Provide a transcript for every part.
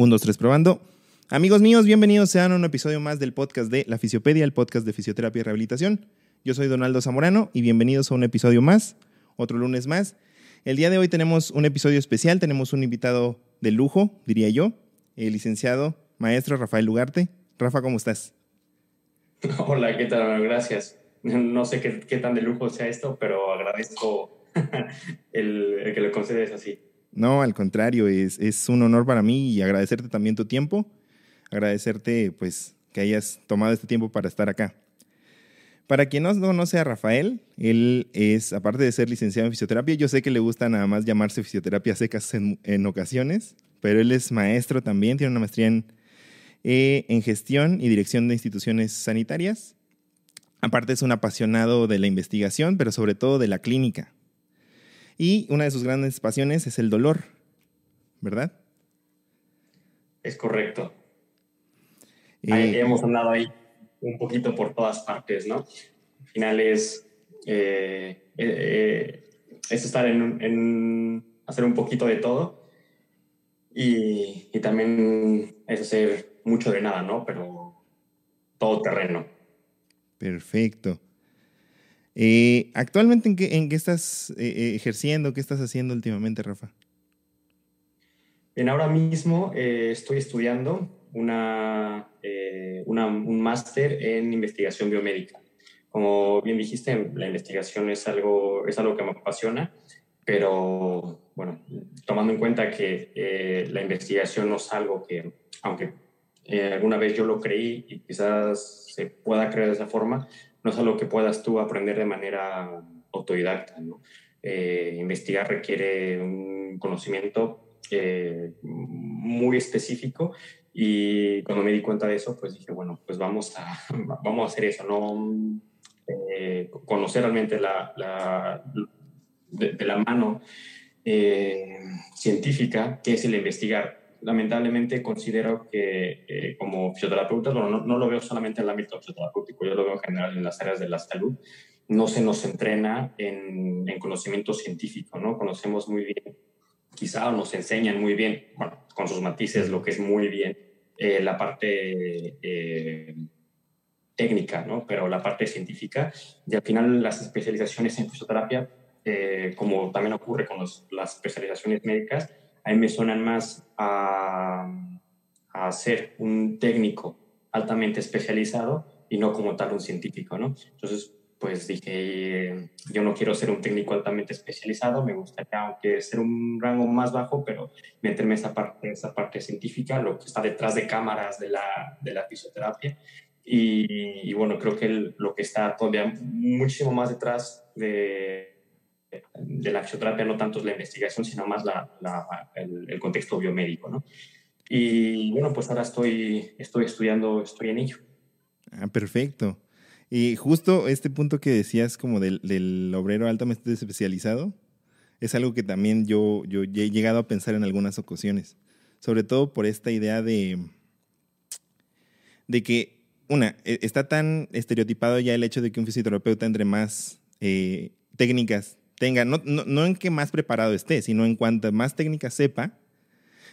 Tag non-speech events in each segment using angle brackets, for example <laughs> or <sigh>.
Un, dos, tres, probando. Amigos míos, bienvenidos sean a un episodio más del podcast de La Fisiopedia, el podcast de fisioterapia y rehabilitación. Yo soy Donaldo Zamorano y bienvenidos a un episodio más, otro lunes más. El día de hoy tenemos un episodio especial, tenemos un invitado de lujo, diría yo, el licenciado maestro Rafael Lugarte. Rafa, ¿cómo estás? <laughs> Hola, ¿qué tal? Gracias. No sé qué, tan de lujo sea esto, pero agradezco <laughs> el, el que lo concedes así. No, al contrario, es, es un honor para mí y agradecerte también tu tiempo, agradecerte pues que hayas tomado este tiempo para estar acá. Para quien no conoce a Rafael, él es, aparte de ser licenciado en fisioterapia, yo sé que le gusta nada más llamarse fisioterapia secas en, en ocasiones, pero él es maestro también, tiene una maestría en, eh, en gestión y dirección de instituciones sanitarias. Aparte es un apasionado de la investigación, pero sobre todo de la clínica. Y una de sus grandes pasiones es el dolor, ¿verdad? Es correcto. Eh, hemos andado ahí un poquito por todas partes, ¿no? Al final es, eh, eh, es estar en, hacer un poquito de todo y, y, también es hacer mucho de nada, ¿no? Pero todo terreno. Perfecto. Eh, ¿Actualmente en qué, en qué estás eh, eh, ejerciendo? ¿Qué estás haciendo últimamente, Rafa? En ahora mismo estoy estudiando una, un máster en investigación biomédica. Como bien dijiste, la investigación es algo, es algo que me apasiona, pero bueno, tomando en cuenta que la investigación no es algo que, aunque alguna vez yo lo creí y quizás se pueda creer de esa forma, no es algo que puedas tú aprender de manera autodidacta. Eh, investigar requiere un conocimiento eh, muy específico y cuando me di cuenta de eso, pues dije, bueno, pues vamos a, <laughs> vamos a hacer eso, ¿no? Eh, conocer realmente la, de, la mano científica, que es el investigar lamentablemente considero que eh, como fisioterapeutas, bueno, no, lo veo solamente en el ámbito fisioterapéutico, yo lo veo en general en las áreas de la salud, no se nos entrena en, conocimiento científico, ¿no? Conocemos muy bien, quizá nos enseñan muy bien, bueno, con sus matices, lo que es muy bien, eh, la parte eh, técnica, ¿no? Pero la parte científica, y al final las especializaciones en fisioterapia, como también ocurre con las especializaciones médicas, a mí me suenan más a, a ser un técnico altamente especializado y no como tal un científico, ¿no? Entonces, pues dije, yo no quiero ser un técnico altamente especializado, me gustaría, aunque ser un rango más bajo, pero meterme esa parte, esa parte científica, lo que está detrás de cámaras de la, de la fisioterapia. Y, y, bueno, creo que lo que está todavía muchísimo más detrás de, de la fisioterapia no tanto es la investigación, sino más el, contexto biomédico, ¿no? Y bueno, pues ahora estoy, estoy estudiando, estoy en ello. Ah, perfecto. Y justo este punto que decías como del, obrero altamente especializado, es algo que también yo, yo he llegado a pensar en algunas ocasiones, sobre todo por esta idea de, de que, una, e, está tan estereotipado ya el hecho de que un fisioterapeuta entre más eh, técnicas tenga, no, no, en que más preparado esté, sino en cuanto más técnica sepa,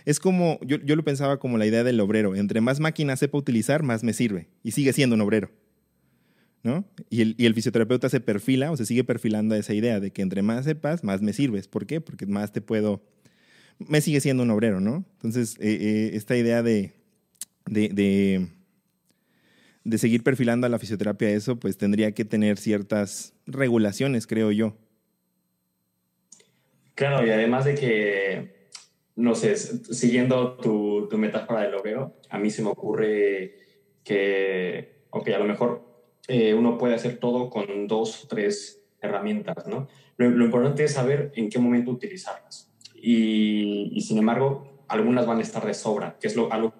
es como, yo, lo pensaba como la idea del obrero, entre más máquina sepa utilizar, más me sirve, y sigue siendo un obrero. ¿No? Y el, fisioterapeuta se perfila o se sigue perfilando a esa idea de que entre más sepas, más me sirves. ¿Por qué? Porque más te puedo, me sigue siendo un obrero, ¿no? Entonces, eh, eh, esta idea de, de, de, de seguir perfilando a la fisioterapia eso, pues tendría que tener ciertas regulaciones, creo yo. Claro, y además de que, no sé, siguiendo tu, tu metáfora del obrero, a mí se me ocurre que, ok, a lo mejor eh, uno puede hacer todo con dos o tres herramientas, ¿no? Lo, importante es saber en qué momento utilizarlas. Y, sin embargo, algunas van a estar de sobra, que es lo, algo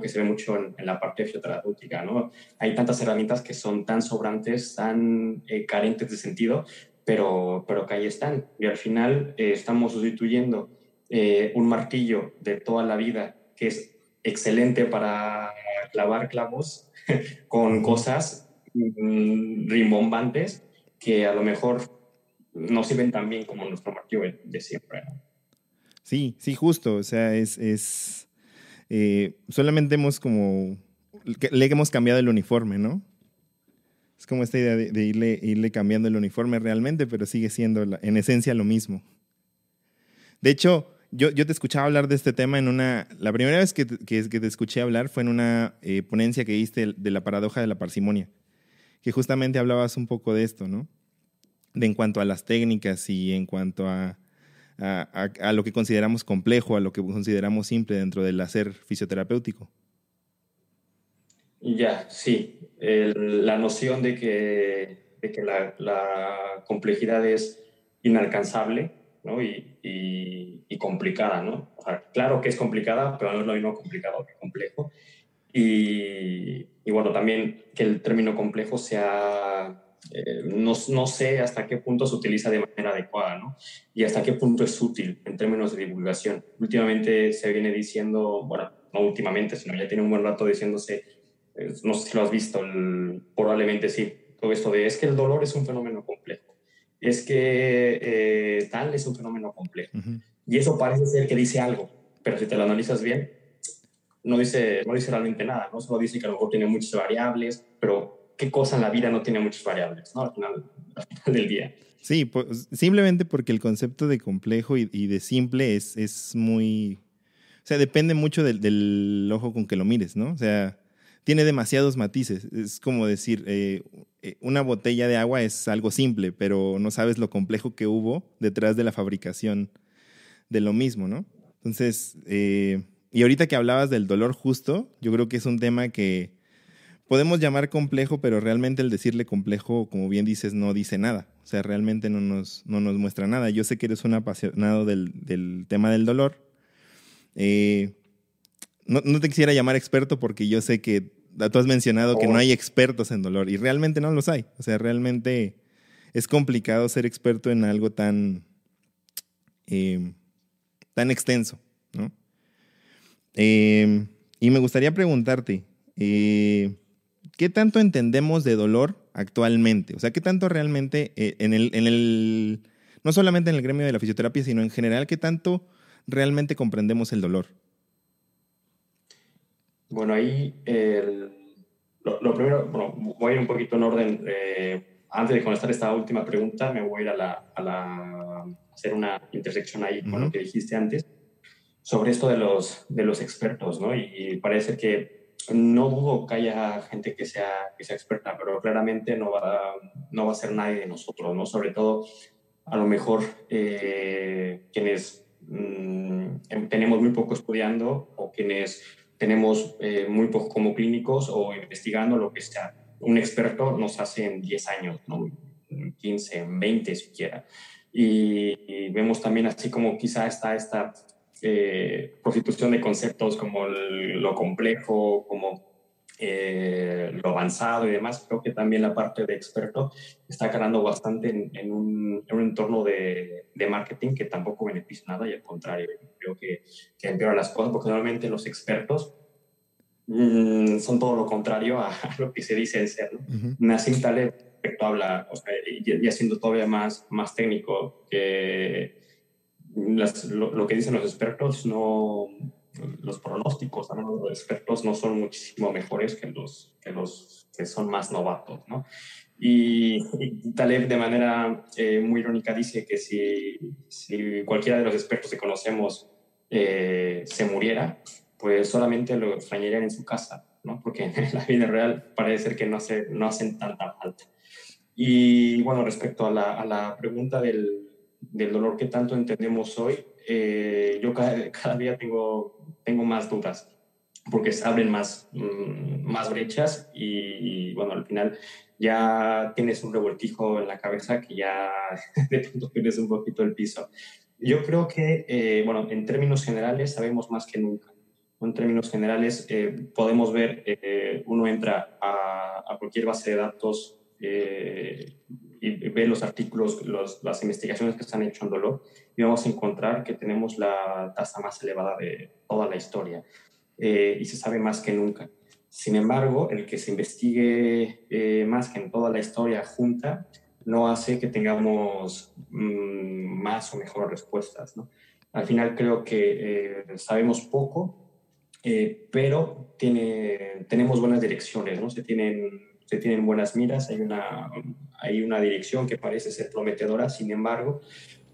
que se ve mucho en, la parte fisioterapéutica, ¿no? Hay tantas herramientas que son tan sobrantes, tan eh, carentes de sentido, pero, pero que ahí están. Y al final eh, estamos sustituyendo eh, un martillo de toda la vida, que es excelente para clavar clavos, <laughs> con cosas mm, rimbombantes que a lo mejor no sirven tan bien como nuestro martillo de siempre. Sí, sí, justo. O sea, es, es, eh, solamente hemos como, le hemos cambiado el uniforme, ¿no? Es como esta idea de, irle, cambiando el uniforme realmente, pero sigue siendo en esencia lo mismo. De hecho, yo, te escuchaba hablar de este tema en una... La primera vez que, que, te escuché hablar fue en una eh, ponencia que diste de la paradoja de la parsimonia, que justamente hablabas un poco de esto, ¿no? De en cuanto a las técnicas y en cuanto a, lo que consideramos complejo, a lo que consideramos simple dentro del hacer fisioterapéutico. Ya, sí. la noción de que, de que la, la complejidad es inalcanzable ¿no? y, y, complicada, ¿no? claro que es complicada, pero no es lo mismo complicado que complejo. Y, y bueno, también que el término complejo sea, eh, no, no, sé hasta qué punto se utiliza de manera adecuada, ¿no? Y hasta qué punto es útil en términos de divulgación. Últimamente se viene diciendo, bueno, no últimamente, sino ya tiene un buen rato diciéndose, no sé si lo has visto, probablemente sí, todo esto de es que el dolor es un fenómeno complejo es que eh, tal es un fenómeno complejo. Y eso parece ser que dice algo, pero si te lo analizas bien, no dice, no dice realmente nada, ¿no? Solo dice que a lo mejor tiene muchas variables, pero ¿qué cosa en la vida no tiene muchas variables, ¿no? Al final, <laughs> del día. Sí, pues, simplemente porque el concepto de complejo y, de simple es, es muy... O sea, depende mucho del, del, ojo con que lo mires, ¿no? O sea, tiene demasiados matices. Es como decir, eh, eh, una botella de agua es algo simple, pero no sabes lo complejo que hubo detrás de la fabricación de lo mismo, ¿no? Entonces, eh, y ahorita que hablabas del dolor justo, yo creo que es un tema que podemos llamar complejo, pero realmente el decirle complejo, como bien dices, no dice nada. O sea, realmente no nos, no nos muestra nada. Yo sé que eres un apasionado del, del tema del dolor. Eh, no, te quisiera llamar experto porque yo sé que tú has mencionado que no hay expertos en dolor y realmente no los hay. O sea, realmente es complicado ser experto en algo tan, eh, tan extenso, ¿no? Eh, y me gustaría preguntarte, eh, ¿qué tanto entendemos de dolor actualmente? O sea, ¿qué tanto realmente en el, en el, no solamente en el gremio de la fisioterapia, sino en general, qué tanto realmente comprendemos el dolor? Bueno, ahí lo, primero, bueno, voy a ir un poquito en orden. Eh, antes de contestar esta última pregunta, me voy a ir a, la, a, la, hacer una intersección ahí con lo que dijiste antes sobre esto de los, de los expertos, ¿no? Y, parece que no dudo que haya gente que sea, que sea experta, pero claramente no va, no va a ser nadie de nosotros, ¿no? Sobre todo, a lo mejor, eh, quienes mm, tenemos muy poco estudiando o quienes tenemos eh, muy poco como clínicos o investigando lo que sea. Un experto nos hace en 10 años, ¿no? 15, 20 siquiera. Y, vemos también así como quizá está esta eh, prostitución de conceptos como lo complejo, como eh, lo avanzado y demás, creo que también la parte de experto está ganando bastante en, un, en un, entorno de, de, marketing que tampoco beneficia nada y al contrario, creo que, que empeora las cosas porque normalmente los expertos mm, son todo lo contrario a, <laughs> lo que se dice en ser. ¿no? Nassim Taleb habla, o sea, ya, siendo todavía más, más técnico, que lo, lo, que dicen los expertos no los pronósticos de los expertos no son muchísimo mejores que los que, los que son más novatos, ¿no? Y, Taleb de manera eh, muy irónica dice que si, si, cualquiera de los expertos que conocemos eh, se muriera, pues solamente lo extrañarían en su casa, ¿no? Porque en la vida real parece ser que no, hace, no hacen tanta falta. Y bueno, respecto a la, a la pregunta del, del dolor que tanto entendemos hoy, eh, yo cada, <laughs> cada, día tengo, tengo más dudas porque se abren más, mm, más brechas y, bueno, al final ya tienes un revoltijo en la cabeza que ya <laughs> de pronto tienes un poquito el piso. Yo creo que, eh, bueno, en términos generales sabemos más que nunca. En términos generales eh, podemos ver, uno entra a, a, cualquier base de datos y ve los artículos, las investigaciones que se han hecho en dolor y vamos a encontrar que tenemos la tasa más elevada de toda la historia eh, y se sabe más que nunca. Sin embargo, el que se investigue eh, más que en toda la historia junta no hace que tengamos mm, más o mejores respuestas. ¿no? Al final creo que eh, sabemos poco eh, pero tiene, tenemos buenas direcciones, ¿no? Se tienen, se tienen buenas miras, hay una, hay una dirección que parece ser prometedora, sin embargo,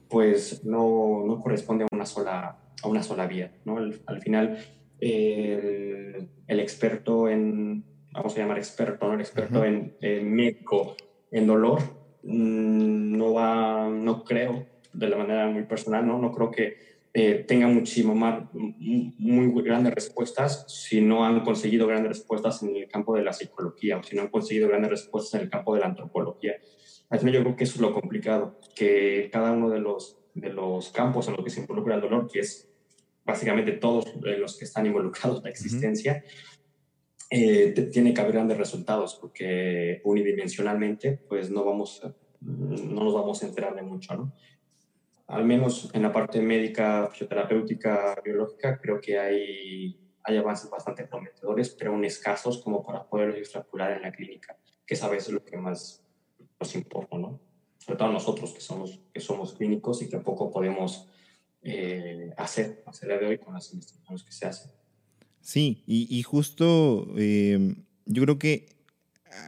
pues no, no corresponde a una sola, a una sola vía, ¿no? Al, final, el, el, experto en, vamos a llamar experto, ¿no? El experto en, en médico en dolor, mm, no va, no creo, de la manera muy personal, ¿no? No creo que eh, tengan muchísimo más, muy grandes respuestas si no han conseguido grandes respuestas en el campo de la psicología o si no han conseguido grandes respuestas en el campo de la antropología. Al final yo creo que eso es lo complicado, que cada uno de los, de los campos en los que se involucra el dolor, que es básicamente todos los que están involucrados en la existencia, eh, tiene que haber grandes resultados, porque unidimensionalmente pues no, vamos, no nos vamos a enterar de mucho, ¿no? Al menos en la parte médica, fisioterapéutica, biológica, creo que hay, hay avances bastante prometedores, pero aún escasos como para poderlos extrapolar en la clínica, que es a veces lo que más nos importa, ¿no? Sobre todo nosotros que somos, que somos clínicos y que poco podemos eh, hacer día de hoy con las investigaciones que se hacen. Sí, y, y justo eh, yo creo que,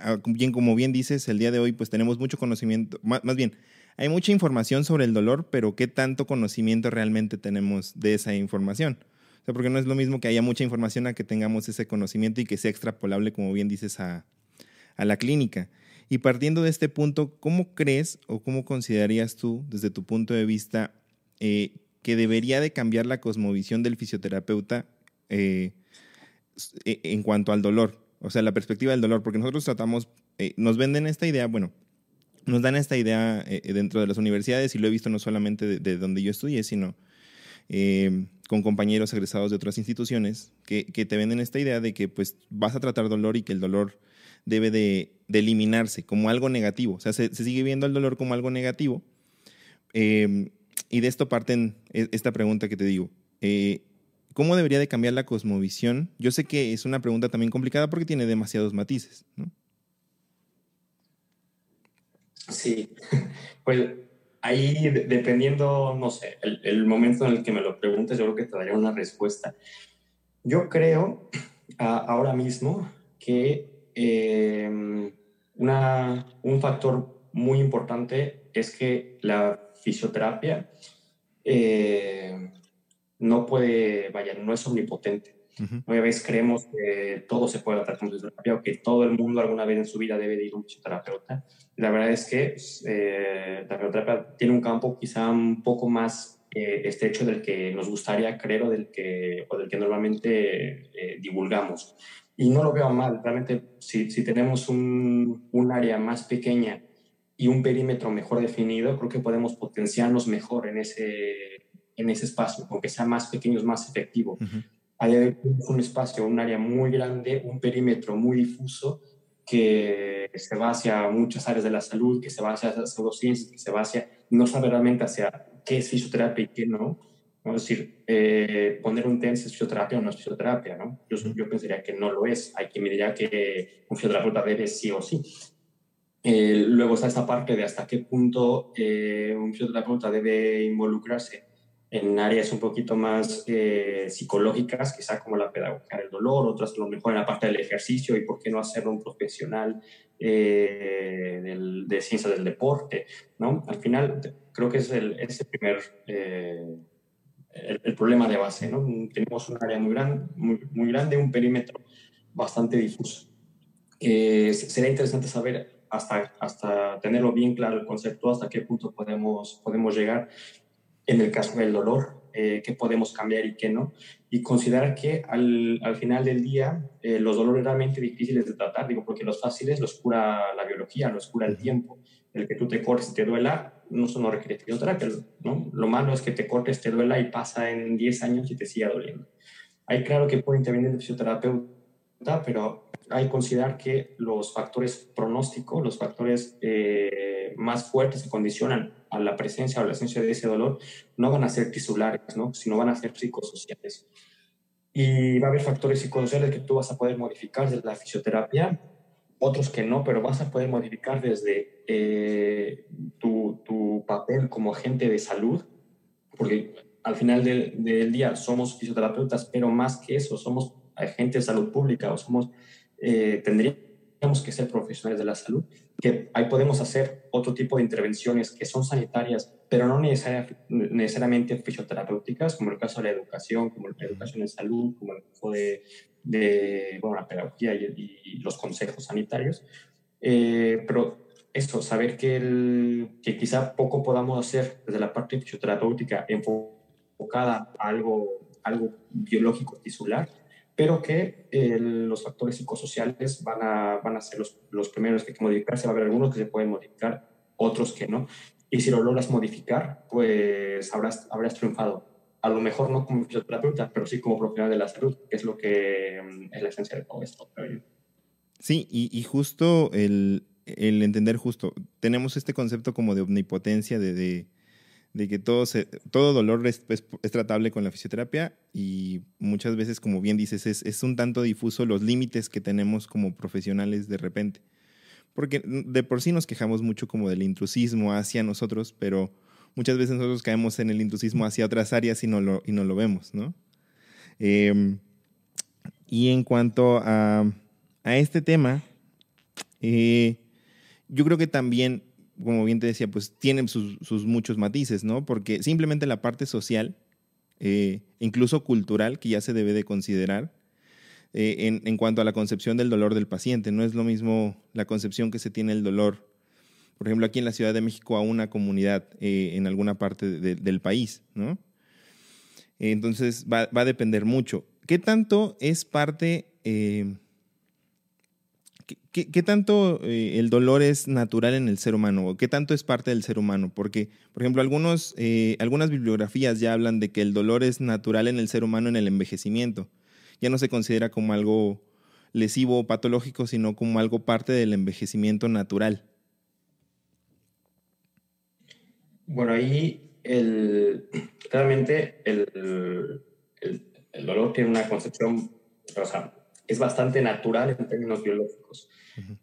ah, bien, como bien dices, el día de hoy pues tenemos mucho conocimiento, más, más bien, hay mucha información sobre el dolor, pero ¿qué tanto conocimiento realmente tenemos de esa información? O sea, porque no es lo mismo que haya mucha información a que tengamos ese conocimiento y que sea extrapolable, como bien dices, a, la clínica. Y partiendo de este punto, ¿cómo crees o cómo considerarías tú, desde tu punto de vista, eh, que debería de cambiar la cosmovisión del fisioterapeuta eh, e, en cuanto al dolor? O sea, la perspectiva del dolor, porque nosotros tratamos, eh, nos venden esta idea, bueno, nos dan esta idea eh, eh, dentro de las universidades y lo he visto no solamente de, donde yo estudié, sino eh, con compañeros egresados de otras instituciones que, te venden esta idea de que pues vas a tratar dolor y que el dolor debe de, eliminarse como algo negativo. O sea, se, sigue viendo el dolor como algo negativo. y de esto parten e, esta pregunta que te digo. ¿Cómo debería de cambiar la cosmovisión? Yo sé que es una pregunta también complicada porque tiene demasiados matices. Sí, pues ahí dependiendo, no sé, el, momento en el que me lo preguntes, yo creo que te daría una respuesta. Yo creo ahora mismo que em, una, un factor muy importante es que la fisioterapia eh, no puede, vaya, no es omnipotente. Una vez creemos que todo se puede tratar con fisioterapia o que todo el mundo alguna vez en su vida debe ir a un fisioterapeuta. La verdad es que eh, la fisioterapia tiene un campo quizá un poco más eh, estrecho del que nos gustaría creer o del que, o del que normalmente eh, divulgamos. Y no lo veo mal, realmente si, si tenemos un, un área más pequeña y un perímetro mejor definido, creo que podemos potenciarnos mejor en ese, en ese espacio, aunque sea más pequeño, es más efectivo. Hay un espacio, un área muy grande, un perímetro muy difuso que se va hacia muchas áreas de la salud, que se va hacia pseudociencias, que se va hacia, no sabe realmente hacia qué es fisioterapia y qué no. Es decir, eh, poner un TENS es fisioterapia o no es fisioterapia, ¿no? Yo, yo pensaría que no lo es. Hay quien me diría que un fisioterapeuta debe sí o sí. Eh, luego está esta parte de hasta qué punto eh, un fisioterapeuta debe involucrarse en áreas un poquito más eh, psicológicas, quizá como la pedagogía del dolor, otras a lo mejor en la parte del ejercicio y por qué no hacerlo un profesional eh, de ciencia del deporte, ¿no? Al final creo que es el, ese primer, eh, el, problema de base, ¿no? Tenemos un área muy, gran, muy, muy grande, un perímetro bastante difuso. sería interesante saber hasta, hasta tenerlo bien claro el concepto, hasta qué punto podemos, podemos llegar en el caso del dolor, eh, qué podemos cambiar y qué no, y considerar que al, al final del día eh, los dolores realmente difíciles de tratar, digo, porque los fáciles los cura la biología, los cura el tiempo, el que tú te cortes y te duela, no, eso no requiere fisioterapia, ¿no? Lo malo es que te cortes, te duela y pasa en 10 años y te siga doliendo. Hay claro que puede intervenir el fisioterapeuta, pero hay que considerar que los factores pronósticos, los factores eh, más fuertes que condicionan a la presencia o la ausencia de ese dolor, no van a ser tisulares, ¿no? sino van a ser psicosociales. Y va a haber factores psicosociales que tú vas a poder modificar desde la fisioterapia, otros que no, pero vas a poder modificar desde eh, tu, tu papel como agente de salud, porque al final del, día somos fisioterapeutas, pero más que eso, somos agentes de salud pública o somos, eh, tendríamos que ser profesionales de la salud, que ahí podemos hacer otro tipo de intervenciones que son sanitarias, pero no necesariamente fisioterapéuticas, como el caso de la educación, como la educación en salud, como el caso de, de bueno, la pedagogía y, los consejos sanitarios. Eh, pero esto, saber que, el, que quizá poco podamos hacer desde la parte fisioterapéutica enfocada a algo, algo biológico tisular, pero que los factores psicosociales van a, van a ser los, los primeros que hay que modificarse. Va a haber algunos que se pueden modificar, otros que no. Y si lo logras modificar, pues habrás, habrás triunfado. A lo mejor no como fisioterapeuta, pero sí como profesional de la salud, que es lo que mm, es la esencia de todo esto. Sí, y, y justo el, el entender justo, tenemos este concepto como de omnipotencia, de, de, que todo, todo dolor es, tratable con la fisioterapia y muchas veces, como bien dices, es, es un tanto difuso los límites que tenemos como profesionales de repente. Porque de por sí nos quejamos mucho como del intrusismo hacia nosotros, pero muchas veces nosotros caemos en el intrusismo hacia otras áreas y no lo, y no lo vemos, ¿no? Em, y en cuanto a, a este tema, eh, yo creo que también, como bien te decía, pues tienen sus, muchos matices, ¿no? Porque simplemente la parte social, eh, incluso cultural, que ya se debe de considerar eh, en, cuanto a la concepción del dolor del paciente. No es lo mismo la concepción que se tiene el dolor, por ejemplo, aquí en la Ciudad de México a una comunidad eh, en alguna parte del país, ¿no? Entonces va, va, a depender mucho. ¿Qué tanto es parte ¿Qué, tanto eh, el dolor es natural en el ser humano? ¿Qué tanto es parte del ser humano? Porque, por ejemplo, eh, algunas bibliografías ya hablan de que el dolor es natural en el ser humano en el envejecimiento. Ya no se considera como algo lesivo o patológico, sino como algo parte del envejecimiento natural. Bueno, ahí el, claramente el, dolor tiene una concepción, o es bastante natural en términos biológicos.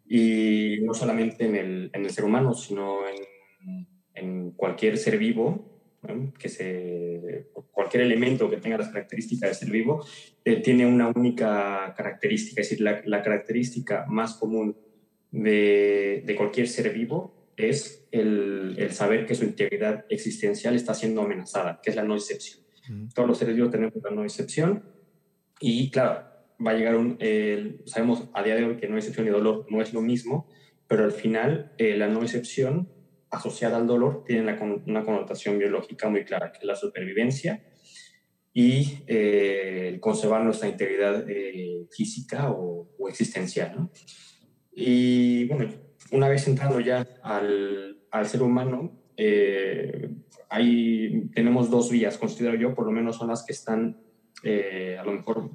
Y no solamente en el, en el, ser humano, sino en, en cualquier ser vivo, que se, cualquier elemento que tenga las características de ser vivo, eh, tiene una única característica, es decir, la, la característica más común de, de, cualquier ser vivo es el, el, saber que su integridad existencial está siendo amenazada, que es la no excepción. Todos los seres vivos tenemos la no excepción y claro, va a llegar un, sabemos a día de hoy que no excepción y dolor no es lo mismo, pero al final eh, la no excepción asociada al dolor tiene una connotación biológica muy clara, que es la supervivencia y eh, conservar nuestra integridad eh, física o, existencial. ¿no? Y bueno, una vez entrando ya al, al ser humano, ahí tenemos dos vías, considero yo, por lo menos son las que están a lo mejor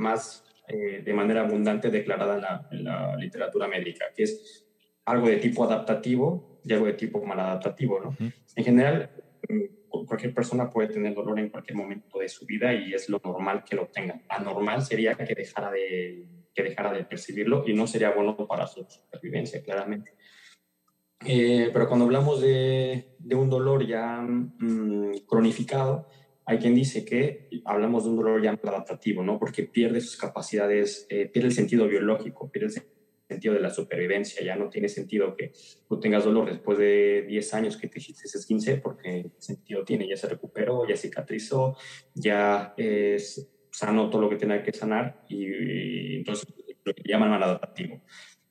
más eh, de manera abundante declarada en la, literatura médica, que es algo de tipo adaptativo y algo de tipo maladaptativo. ¿no? En general, mm, cualquier persona puede tener dolor en cualquier momento de su vida y es lo normal que lo tenga. Anormal sería que dejara de, que dejara de percibirlo y no sería bueno para su supervivencia, claramente. Eh, pero cuando hablamos de, de un dolor ya mm, cronificado, hay quien dice que hablamos de un dolor ya adaptativo, ¿no? Porque pierde sus capacidades, eh, pierde el sentido biológico, pierde el sentido de la supervivencia. Ya no tiene sentido que tú tengas dolor después de 10 años que te hiciste ese 15, porque sentido tiene? Ya se recuperó, ya cicatrizó, ya es sano todo lo que tenga que sanar y, entonces lo que llaman maladaptativo.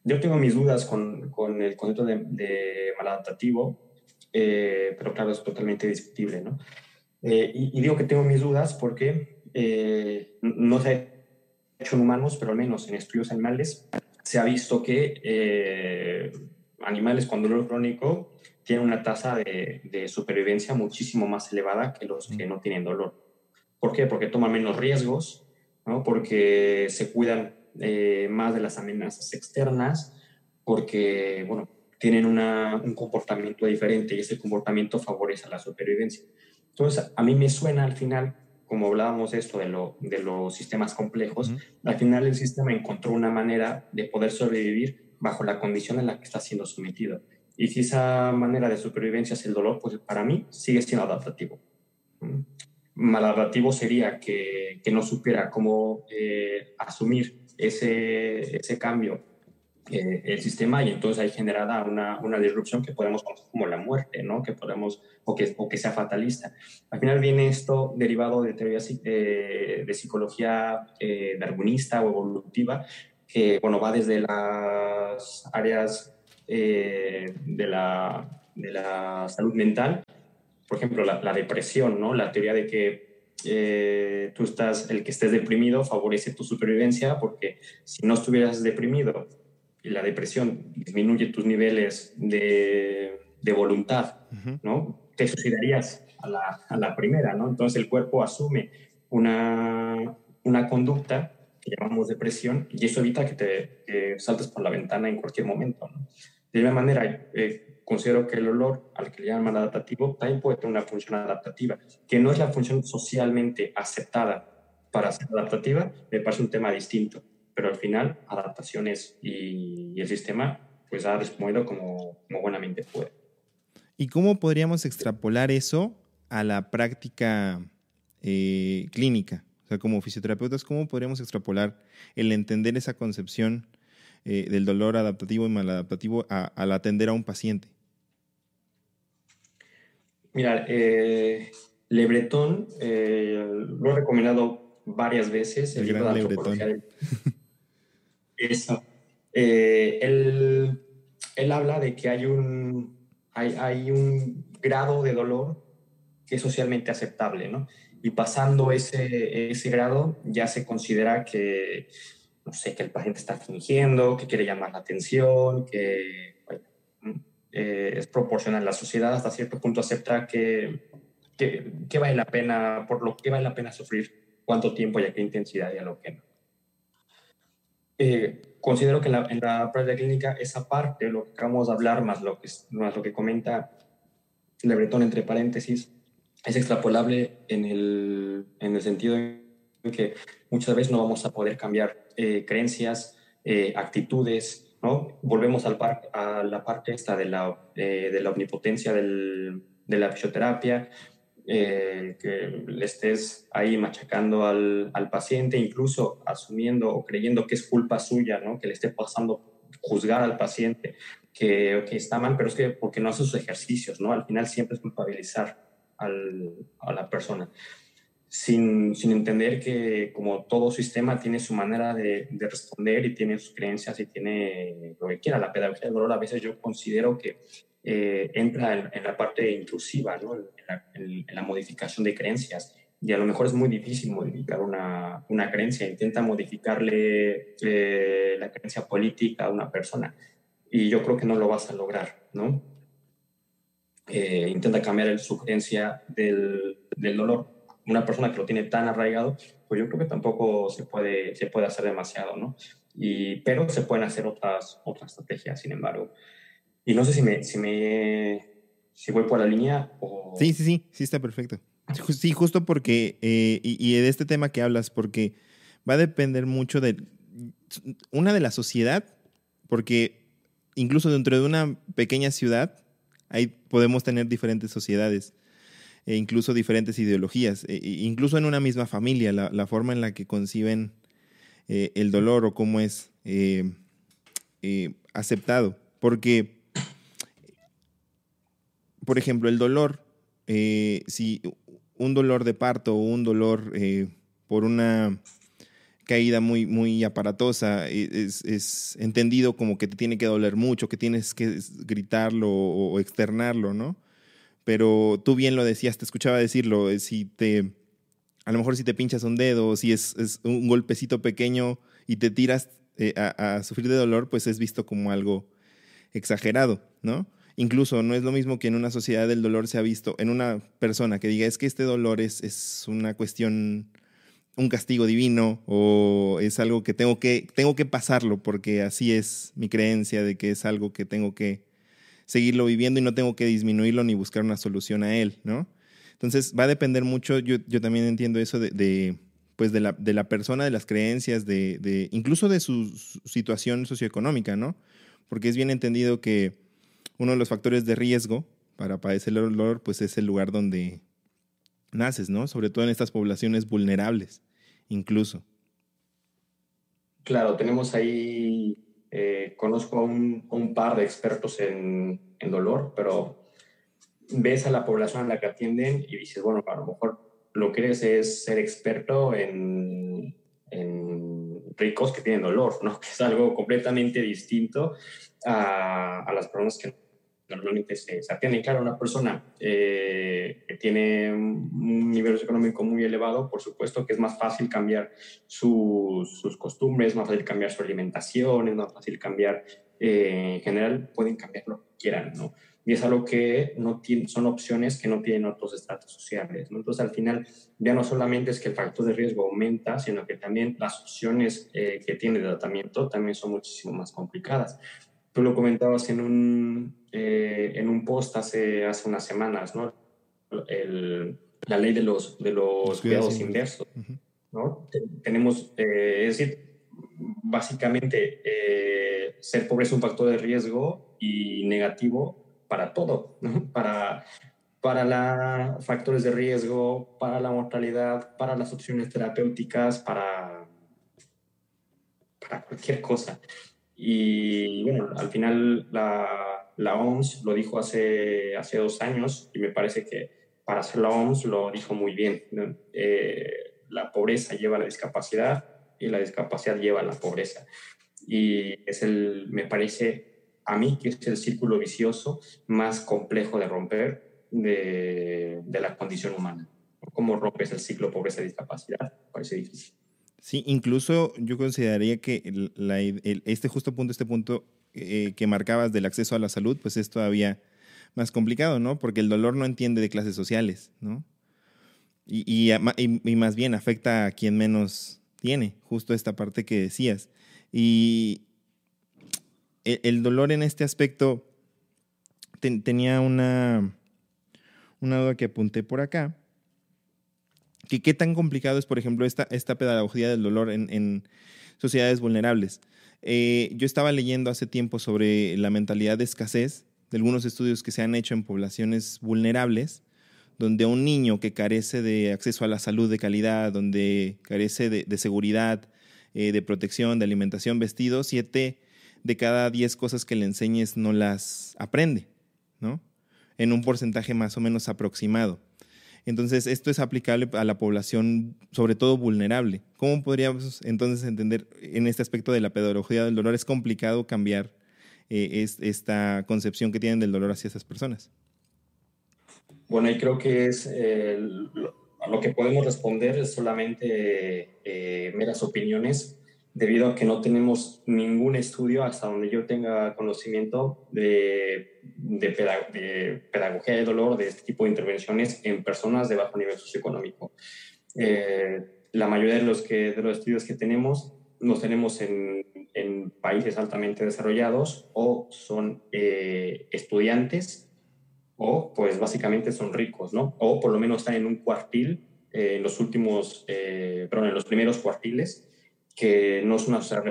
Yo tengo mis dudas con, con el concepto de, de maladaptativo, eh, pero claro, es totalmente discutible, ¿no? Eh, y, digo que tengo mis dudas porque eh, no se ha hecho en humanos, pero al menos en estudios animales se ha visto que eh, animales con dolor crónico tienen una tasa de, de, supervivencia muchísimo más elevada que los que no tienen dolor. ¿Por qué? Porque toman menos riesgos, ¿no? porque se cuidan más de las amenazas externas, porque, bueno, tienen una, un comportamiento diferente y ese comportamiento favorece la supervivencia. Entonces, a mí me suena al final, como hablábamos esto de, lo, de los sistemas complejos, al final el sistema encontró una manera de poder sobrevivir bajo la condición en la que está siendo sometido. Y si esa manera de supervivencia es el dolor, pues para mí sigue siendo adaptativo. Maladaptativo sería que, que no supiera cómo eh, asumir ese, ese cambio eh, el sistema y entonces hay generada una, una, disrupción que podemos conocer como la muerte, ¿no? Que podemos, o que, o que sea fatalista. Al final viene esto derivado de teorías de, de psicología eh, darwinista o evolutiva, que, bueno, va desde las áreas eh, de, la, de la salud mental, por ejemplo, la, la depresión, ¿no? La teoría de que eh, tú estás, el que estés deprimido favorece tu supervivencia porque si no estuvieras deprimido y la depresión disminuye tus niveles de, de voluntad, ¿no? Te suicidarías a la, a la, primera, ¿no? Entonces el cuerpo asume una, una conducta que llamamos depresión y eso evita que te saltes por la ventana en cualquier momento, ¿no? De la manera, eh, considero que el olor, al que le llaman adaptativo, también puede tener una función adaptativa, que no es la función socialmente aceptada para ser adaptativa, me parece un tema distinto pero al final adaptaciones y, y el sistema pues ha respondido como, como buenamente puede. ¿Y cómo podríamos extrapolar eso a la práctica eh, clínica? O sea, como fisioterapeutas, ¿cómo podríamos extrapolar el entender esa concepción eh, del dolor adaptativo y maladaptativo a, al atender a un paciente? Mira, eh, Le Breton eh, lo he recomendado varias veces. El, el gran Le Breton. <laughs> Eso. Eh, él, él, habla de que hay un, hay, hay, un grado de dolor que es socialmente aceptable, ¿no? Y pasando ese, ese grado ya se considera que, no sé, que el paciente está fingiendo, que quiere llamar la atención, que eh, es proporcional. La sociedad hasta cierto punto acepta que, que, que, vale la pena, por lo que vale la pena sufrir, cuánto tiempo y a qué intensidad y a lo que no. Eh, considero que la, en la, práctica clínica esa parte, lo que acabamos de hablar, más lo que, más lo que comenta Le Breton entre paréntesis, es extrapolable en el, en el sentido en que muchas veces no vamos a poder cambiar eh, creencias, eh, actitudes, ¿no? Volvemos al par, a la parte esta de la, de la omnipotencia de la fisioterapia, eh, que le estés ahí machacando al, al, paciente, incluso asumiendo o creyendo que es culpa suya, ¿no? que le esté pasando juzgar al paciente que, que está mal, pero es que porque no hace sus ejercicios, ¿no? Al final siempre es culpabilizar al, a la persona. Sin, sin, entender que como todo sistema tiene su manera de, de, responder y tiene sus creencias y tiene lo que quiera. La pedagogía del dolor a veces yo considero que eh, entra en, en, la parte intrusiva, ¿no? La, la, modificación de creencias. Y a lo mejor es muy difícil modificar una, una creencia. Intenta modificarle eh, la creencia política a una persona. Y yo creo que no lo vas a lograr, ¿no? Eh, intenta cambiar su creencia del, del, dolor. Una persona que lo tiene tan arraigado, pues yo creo que tampoco se puede, se puede hacer demasiado, ¿no? Y, pero se pueden hacer otras, otras estrategias, sin embargo. Y no sé si me, si me si voy por la línea o... Sí, sí, sí, sí está perfecto. Sí, justo porque, eh, y, de este tema que hablas, porque va a depender mucho de, una de la sociedad, porque incluso dentro de una pequeña ciudad, ahí podemos tener diferentes sociedades, e incluso diferentes ideologías, e incluso en una misma familia, la, forma en la que conciben eh, el dolor o cómo es eh, aceptado. Porque por ejemplo, el dolor, eh, si un dolor de parto o un dolor eh, por una caída muy, muy aparatosa eh, es, entendido como que te tiene que doler mucho, que tienes que gritarlo o, externarlo, ¿no? Pero tú bien lo decías, te escuchaba decirlo, si te, a lo mejor si te pinchas un dedo, o si es, un golpecito pequeño y te tiras a sufrir de dolor, pues es visto como algo exagerado, ¿no? Incluso no es lo mismo que en una sociedad del dolor se ha visto, en una persona que diga es que este dolor es, es una cuestión, un castigo divino o es algo que tengo, que tengo que pasarlo porque así es mi creencia de que es algo que tengo que seguirlo viviendo y no tengo que disminuirlo ni buscar una solución a él, ¿no? Entonces va a depender mucho, yo, yo también entiendo eso de, de pues de la, de la, persona, de las creencias, de, de, incluso de su situación socioeconómica, ¿no? Porque es bien entendido que uno de los factores de riesgo para padecer el dolor, pues es el lugar donde, naces, ¿no? Sobre todo en estas poblaciones vulnerables, incluso. Claro, tenemos ahí, eh, conozco a un, par de expertos en, dolor, pero ves a la población a la que atienden y dices, bueno, a lo mejor lo que eres es ser experto en, en ricos que tienen dolor, ¿no? <laughs> Que es algo completamente distinto a, a las personas que normalmente se, se. Claro, una persona eh, que tiene un nivel económico muy elevado, por supuesto que es más fácil cambiar sus, sus costumbres, más fácil cambiar su alimentación, es más fácil cambiar, eh, en general pueden cambiar lo que quieran, ¿no? Y es algo que no tiene, son opciones que no tienen otros estratos sociales, ¿no? Entonces, al final, ya no solamente es que el factor de riesgo aumenta, sino que también las opciones eh, que tiene de tratamiento también son muchísimo más complicadas. Tú lo comentabas en un, eh, en un post hace, hace unas semanas, ¿no? El, la ley de los, de los cuidados inversos, ¿no? Tenemos, eh, es decir, básicamente, eh, ser pobre es un factor de riesgo y negativo para todo, ¿no? <laughs> Para, para los factores de riesgo, para la mortalidad, para las opciones terapéuticas, para, para cualquier cosa. Y bueno, al final la, la OMS lo dijo hace, hace dos años y me parece que para hacer la OMS lo dijo muy bien. Eh, la pobreza lleva a la discapacidad y la discapacidad lleva a la pobreza. Y es el, me parece a mí que es el círculo vicioso más complejo de romper de, de la condición humana. ¿Cómo rompes el ciclo pobreza-discapacidad? Parece difícil. Sí, incluso yo consideraría que este justo punto, este punto eh, que marcabas del acceso a la salud, pues es todavía más complicado, ¿no? Porque el dolor no entiende de clases sociales, ¿no? Y, más bien afecta a quien menos tiene, justo esta parte que decías. Y el, dolor en este aspecto, tenía una, una duda que apunté por acá que qué tan complicado es, por ejemplo, esta, pedagogía del dolor en, sociedades vulnerables. Eh, yo estaba leyendo hace tiempo sobre la mentalidad de escasez, de algunos estudios que se han hecho en poblaciones vulnerables, donde un niño que carece de acceso a la salud de calidad, donde carece de, seguridad, eh, de protección, de alimentación, vestido, siete de cada diez cosas que le enseñes no las aprende, ¿no? En un porcentaje más o menos aproximado. Entonces, esto es aplicable a la población, sobre todo vulnerable. ¿Cómo podríamos entonces entender en este aspecto de la pedagogía del dolor? Es complicado cambiar eh, esta concepción que tienen del dolor hacia esas personas. Bueno, y creo que es eh, a lo que podemos responder es solamente eh, meras opiniones debido a que no tenemos ningún estudio hasta donde yo tenga conocimiento de, de, pedagogía de dolor, de este tipo de intervenciones en personas de bajo nivel socioeconómico. Eh, la mayoría de los, que, de los estudios que tenemos los tenemos en, en países altamente desarrollados o son eh, estudiantes o pues básicamente son ricos, ¿no? O por lo menos están en un cuartil, eh, en los últimos, perdón, en los primeros cuartiles que no es una sociedad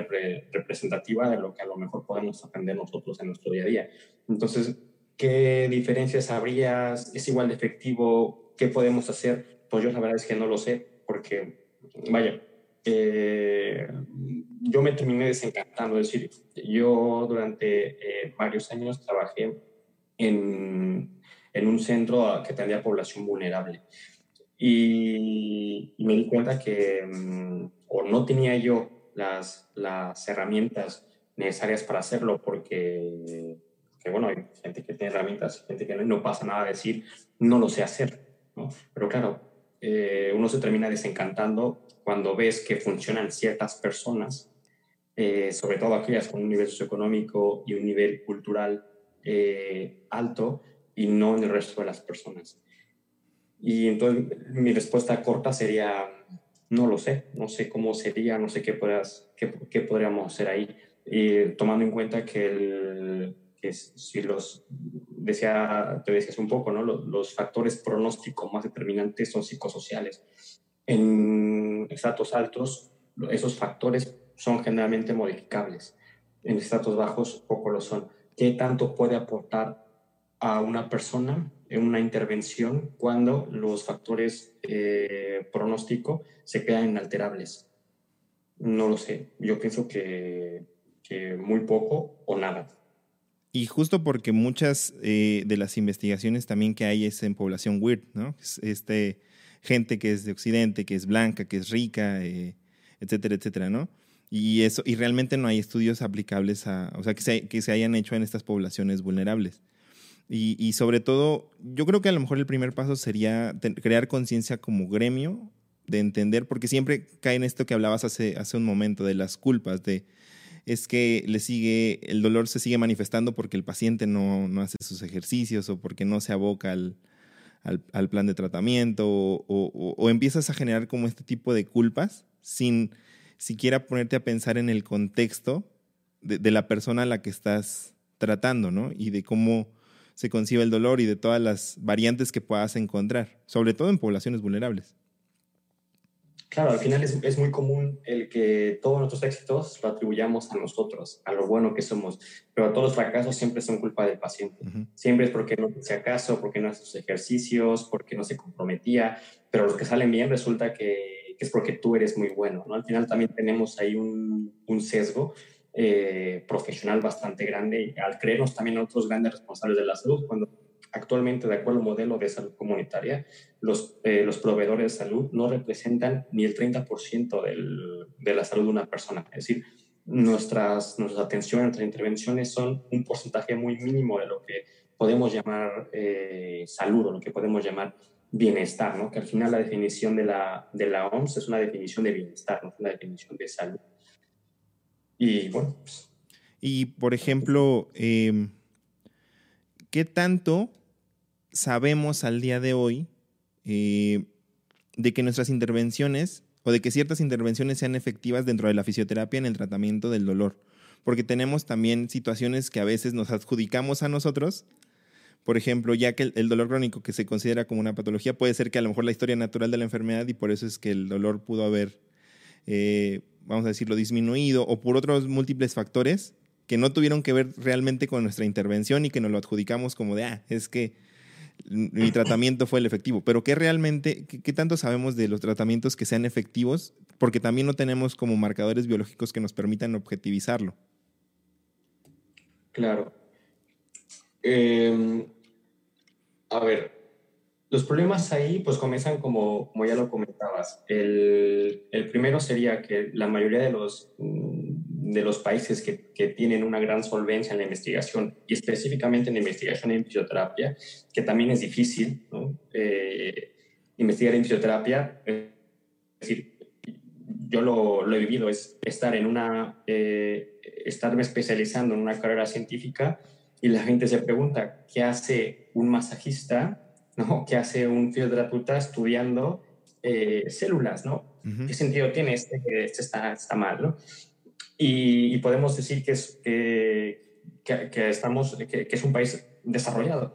representativa de lo que a lo mejor podemos aprender nosotros en nuestro día a día. Entonces, ¿qué diferencias habría? ¿Es igual de efectivo? ¿Qué podemos hacer? Pues yo la verdad es que no lo sé, porque, vaya, eh, yo me terminé desencantando. Es decir, yo durante eh, varios años trabajé en, en un centro que atendía población vulnerable. Y, y, me di cuenta que mm, o no tenía yo las, las herramientas necesarias para hacerlo porque, que bueno, hay gente que tiene herramientas, gente que no, pasa nada a decir, no lo sé hacer, ¿no? Pero claro, eh, uno se termina desencantando cuando ves que funcionan ciertas personas, eh, sobre todo aquellas con un nivel socioeconómico y un nivel cultural eh, alto y no en el resto de las personas. Y entonces mi respuesta corta sería, no lo sé, no sé cómo sería, no sé qué, podrías, qué, qué podríamos hacer ahí. Y tomando en cuenta que, el, que si los, decía, te decías un poco, ¿no? Los, factores pronósticos más determinantes son psicosociales. En estratos altos, esos factores son generalmente modificables. En estratos bajos, poco lo son. ¿Qué tanto puede aportar a una persona una intervención cuando los factores eh, pronóstico se quedan inalterables? No lo sé. Yo pienso que, muy poco o nada. Y justo porque muchas eh, de las investigaciones también que hay es en población weird, ¿no? Este, gente que es de Occidente, que es blanca, que es rica, eh, etcétera, etcétera, ¿no? Y, eso, y realmente no hay estudios aplicables a, o sea, que se, que se hayan hecho en estas poblaciones vulnerables. Y, y, sobre todo, yo creo que a lo mejor el primer paso sería crear conciencia como gremio, de entender, porque siempre cae en esto que hablabas hace, hace un momento, de las culpas, de es que le sigue, el dolor se sigue manifestando porque el paciente no, no hace sus ejercicios o porque no se aboca al, al, plan de tratamiento o, o, empiezas a generar como este tipo de culpas sin siquiera ponerte a pensar en el contexto de, la persona a la que estás tratando, ¿no? Y de cómo se concibe el dolor y de todas las variantes que puedas encontrar, sobre todo en poblaciones vulnerables. Claro, al final es, es, muy común el que todos nuestros éxitos lo atribuyamos a nosotros, a lo bueno que somos, pero todos los fracasos siempre son culpa del paciente. Siempre es porque no se caso, porque no hace sus ejercicios, porque no se comprometía, pero los que salen bien resulta que que es porque tú eres muy bueno, ¿no? Al final también tenemos ahí un, un sesgo eh, profesional bastante grande al creernos también otros grandes responsables de la salud, cuando actualmente, de acuerdo al modelo de salud comunitaria, los, eh, los proveedores de salud no representan ni el 30% del, de la salud de una persona. Es decir, nuestras, nuestras atenciones, nuestras intervenciones son un porcentaje muy mínimo de lo que podemos llamar eh, salud o lo que podemos llamar bienestar, ¿no? que al final la definición de la, de la OMS es una definición de bienestar, no es una definición de salud. Y bueno. Pues, y por ejemplo, em, ¿qué tanto sabemos al día de hoy eh, de que nuestras intervenciones o de que ciertas intervenciones sean efectivas dentro de la fisioterapia en el tratamiento del dolor? Porque tenemos también situaciones que a veces nos adjudicamos a nosotros por ejemplo, ya que el, dolor crónico que se considera como una patología puede ser que a lo mejor la historia natural de la enfermedad y por eso es que el dolor pudo haber, eh, vamos a decirlo, disminuido o por otros múltiples factores que no tuvieron que ver realmente con nuestra intervención y que nos lo adjudicamos como de, ah, es que mi tratamiento fue el efectivo. Pero ¿qué realmente, qué, tanto sabemos de los tratamientos que sean efectivos? Porque también no tenemos como marcadores biológicos que nos permitan objetivizarlo. Claro. Eh, a ver, los problemas ahí pues comienzan como, como ya lo comentabas. El, el, primero sería que la mayoría de los, mm, de los países que, que, tienen una gran solvencia en la investigación y específicamente en la investigación en fisioterapia, que también es difícil, ¿no? eh, investigar en fisioterapia, es decir, yo lo, lo, he vivido, es estar en una, eh, estarme especializando en una carrera científica y la gente se pregunta, ¿qué hace un masajista? ¿No? ¿Qué hace un fisioterapeuta estudiando eh, células? ¿no? ¿Qué sentido tiene este? Este está, está mal. ¿no? Y, podemos decir que es, que, que, estamos, que, es un país desarrollado.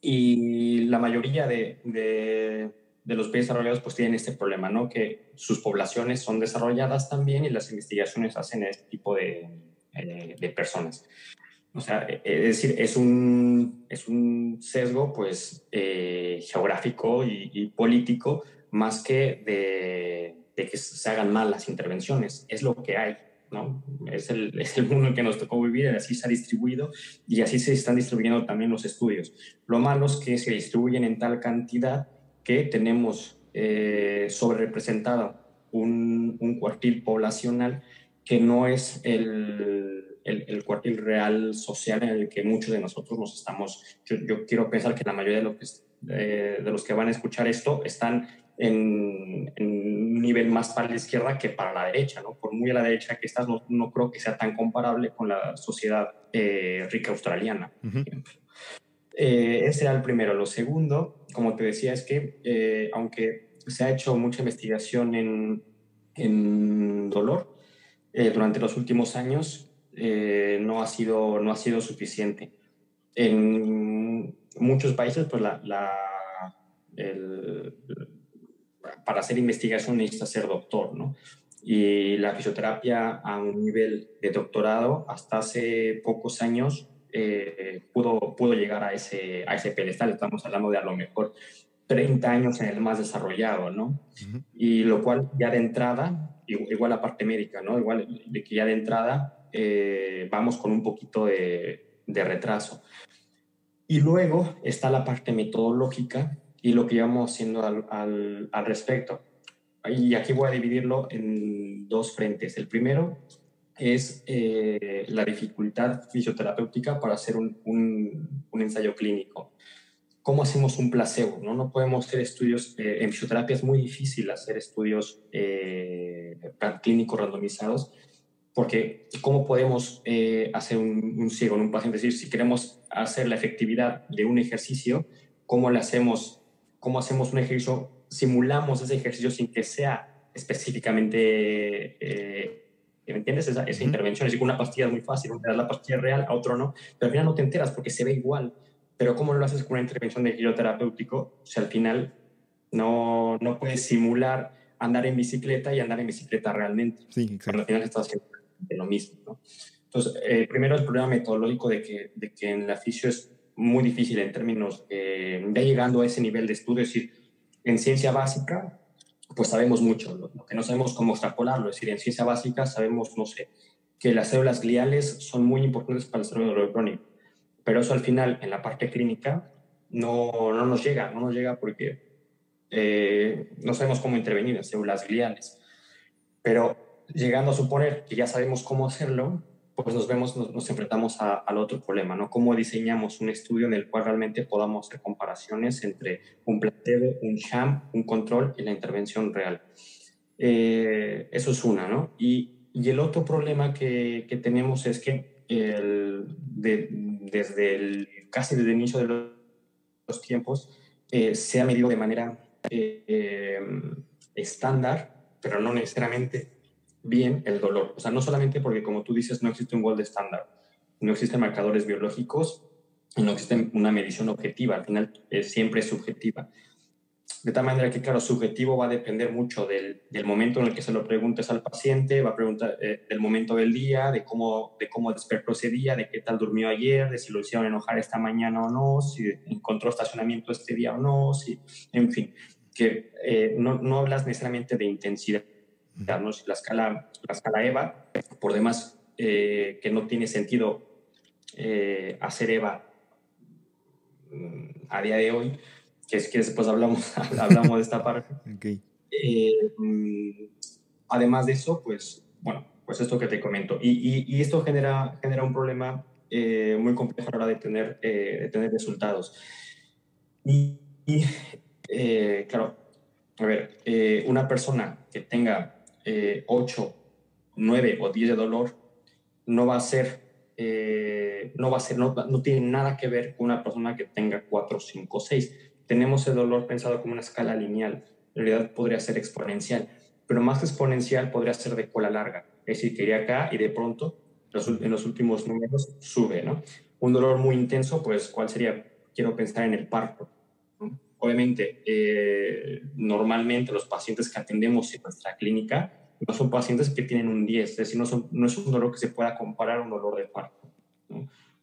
Y la mayoría de, de, de, los países desarrollados pues tienen este problema, ¿no? que sus poblaciones son desarrolladas también y las investigaciones hacen este tipo de, eh, de personas. O sea, e, es decir, es un, es un sesgo pues eh, geográfico y, político más que de, que se hagan mal las intervenciones. Es lo que hay, ¿no? Es el, es el mundo en que nos tocó vivir, así se ha distribuido y así se están distribuyendo también los estudios. Lo malo es que se distribuyen en tal cantidad que tenemos eh, sobre representado un, un cuartil poblacional que no es el el, el, cuartil real social en el que muchos de nosotros nos estamos. Yo, quiero pensar que la mayoría de los que, de los que van a escuchar esto están en, un nivel más para la izquierda que para la derecha, ¿no? Por muy a la derecha que estás, no, no creo que sea tan comparable con la sociedad eh, rica australiana, por ejemplo. Eh, ese era el primero. Lo segundo, como te decía, es que eh, aunque se ha hecho mucha investigación en, en dolor durante los últimos años, eh, no, ha sido, no ha sido suficiente. En muchos países, pues la, para hacer investigación necesita ser doctor, ¿no? Y la fisioterapia a un nivel de doctorado hasta hace pocos años pudo, pudo llegar a ese, a ese pedestal. Estamos hablando de a lo mejor 30 años en el más desarrollado, ¿no? Y lo cual ya de entrada, igual la parte médica, ¿no? Igual de que ya de entrada eh, vamos con un poquito de, retraso. Y luego está la parte metodológica y lo que íbamos haciendo al, respecto. Y aquí voy a dividirlo en dos frentes. El primero es eh, la dificultad fisioterapéutica para hacer un ensayo clínico cómo hacemos un placebo, ¿no? No podemos hacer estudios, eh, en fisioterapia es muy difícil hacer estudios eh, clínicos randomizados, porque ¿cómo podemos eh, hacer un, ciego en un paciente? Es decir, si queremos hacer la efectividad de un ejercicio, ¿cómo le hacemos, cómo hacemos un ejercicio? Simulamos ese ejercicio sin que sea específicamente ¿Me entiendes? Esa, esa intervención. Es decir, una pastilla es muy fácil, una la pastilla real, a otro no, pero al final no te enteras porque se ve igual. Pero ¿cómo lo haces con una intervención de giro terapéutico? O sea, al final no, no puedes simular andar en bicicleta y andar en bicicleta realmente. Sí, exacto. Cuando al final estás haciendo lo mismo, ¿no? Entonces, eh, primero el problema metodológico de que, de que en la fisio es muy difícil en términos eh, de llegando a ese nivel de estudio, es decir, en ciencia básica, pues sabemos mucho, lo, que no sabemos cómo extrapolarlo, es decir, en ciencia básica sabemos, no sé, que las células gliales son muy importantes para el cerebro crónico pero eso al final, en la parte clínica, no, no nos llega, no nos llega porque eh, no sabemos cómo intervenir en células gliales. Pero llegando a suponer que ya sabemos cómo hacerlo, pues nos vemos, nos, enfrentamos al otro problema, ¿no? Cómo diseñamos un estudio en el cual realmente podamos hacer comparaciones entre un placebo, un sham, un control y la intervención real. Eh, eso es una, ¿no? Y, y el otro problema que, que tenemos es que el, desde el, casi desde el inicio de los, tiempos, eh, se ha medido de manera eh, eh, estándar, pero no necesariamente bien el dolor. O sea, no solamente porque, como tú dices, no existe un gol de estándar, no existen marcadores biológicos no existe una medición objetiva, al final siempre es subjetiva. De tal manera que, claro, subjetivo va a depender mucho del, del, momento en el que se lo preguntes al paciente, va a preguntar eh, del momento del día, de cómo, de cómo despertó ese día, de qué tal durmió ayer, de si lo hicieron enojar esta mañana o no, si encontró estacionamiento este día o no, si, en fin, que eh, no, no, hablas necesariamente de intensidad, la escala, la escala EVA, por demás, eh, que no tiene sentido hacer EVA mm, a día de hoy, que es que después hablamos, <laughs> hablamos de esta parte. <laughs> Eh, mm, además de eso, pues, bueno, pues esto que te comento. Y, y, esto genera, genera un problema eh, muy complejo a la hora de tener, eh, de tener resultados. Y, claro, a ver, una persona que tenga 8, 9 o 10 de dolor no va a ser no va a ser, no, no, tiene nada que ver con una persona que tenga 4, 5, 6 tenemos el dolor pensado como una escala lineal. En realidad podría ser exponencial, pero más exponencial podría ser de cola larga. Es decir, que iría acá y de pronto en los últimos números sube, ¿no? Un dolor muy intenso, pues, ¿cuál sería? Quiero pensar en el parto. Obviamente, eh, normalmente los pacientes que atendemos en nuestra clínica no son pacientes que tienen un 10, es decir, no, son, no es un dolor que se pueda comparar a un dolor de parto,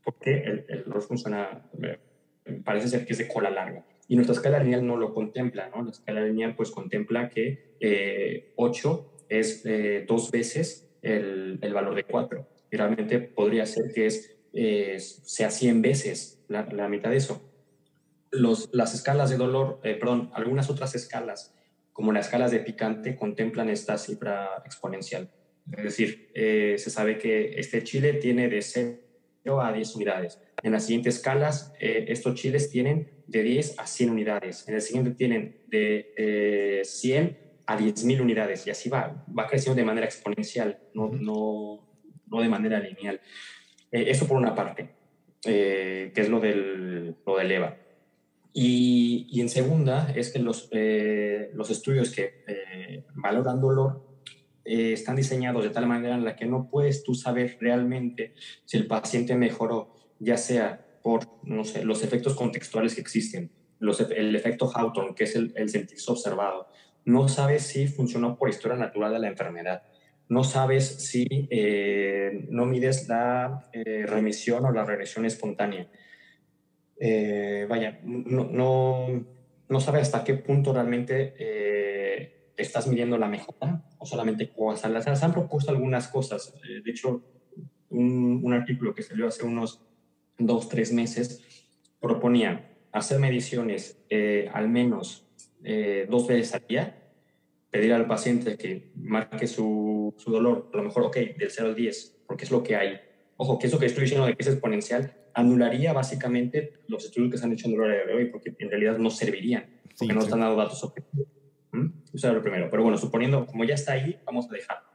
porque el, el dolor funciona, parece ser que es de cola larga. Y nuestra escala lineal no lo contempla, ¿no? La escala lineal pues contempla que eh, 8 es eh, dos veces el, valor de 4. Y realmente podría ser que es, eh, sea 100 veces la, mitad de eso. Los, las escalas de dolor, eh, perdón, algunas otras escalas, como las escalas de picante, contemplan esta cifra exponencial. Es decir, se sabe que este chile tiene de 0 a 10 unidades. En las siguientes escalas, estos chiles tienen de 10 a 100 unidades. En el siguiente tienen de 100 a 10.000 unidades y así va, va creciendo de manera exponencial, no, no, no de manera lineal. Eh, eso por una parte, eh, que es lo del, lo del EVA. Y, en segunda es que los, eh, los estudios que valoran dolor están diseñados de tal manera en la que no puedes tú saber realmente si el paciente mejoró, ya sea por, no sé, los efectos contextuales que existen, los, el efecto Hawthorne, que es el, el sentirse observado. No sabes si funcionó por historia natural de la enfermedad. no sabes si eh, no mides la eh, remisión o la regresión espontánea. Eh, vaya, no, no, no, sabes hasta qué punto realmente estás midiendo la mejora o solamente cosas. Se han propuesto algunas cosas. de hecho, un, un, artículo que salió hace unos dos, tres meses proponía hacer mediciones al menos dos veces al día pedir al paciente que marque su, su, dolor, a lo mejor, ok, del 0 al 10, porque es lo que hay. Ojo, que eso que estoy diciendo de que es exponencial anularía básicamente los estudios que se han hecho en el horario de hoy, porque en realidad no servirían, porque no están dando datos objetivos. ¿Mm? Eso era lo primero. Pero bueno, suponiendo, como ya está ahí, vamos a dejarlo.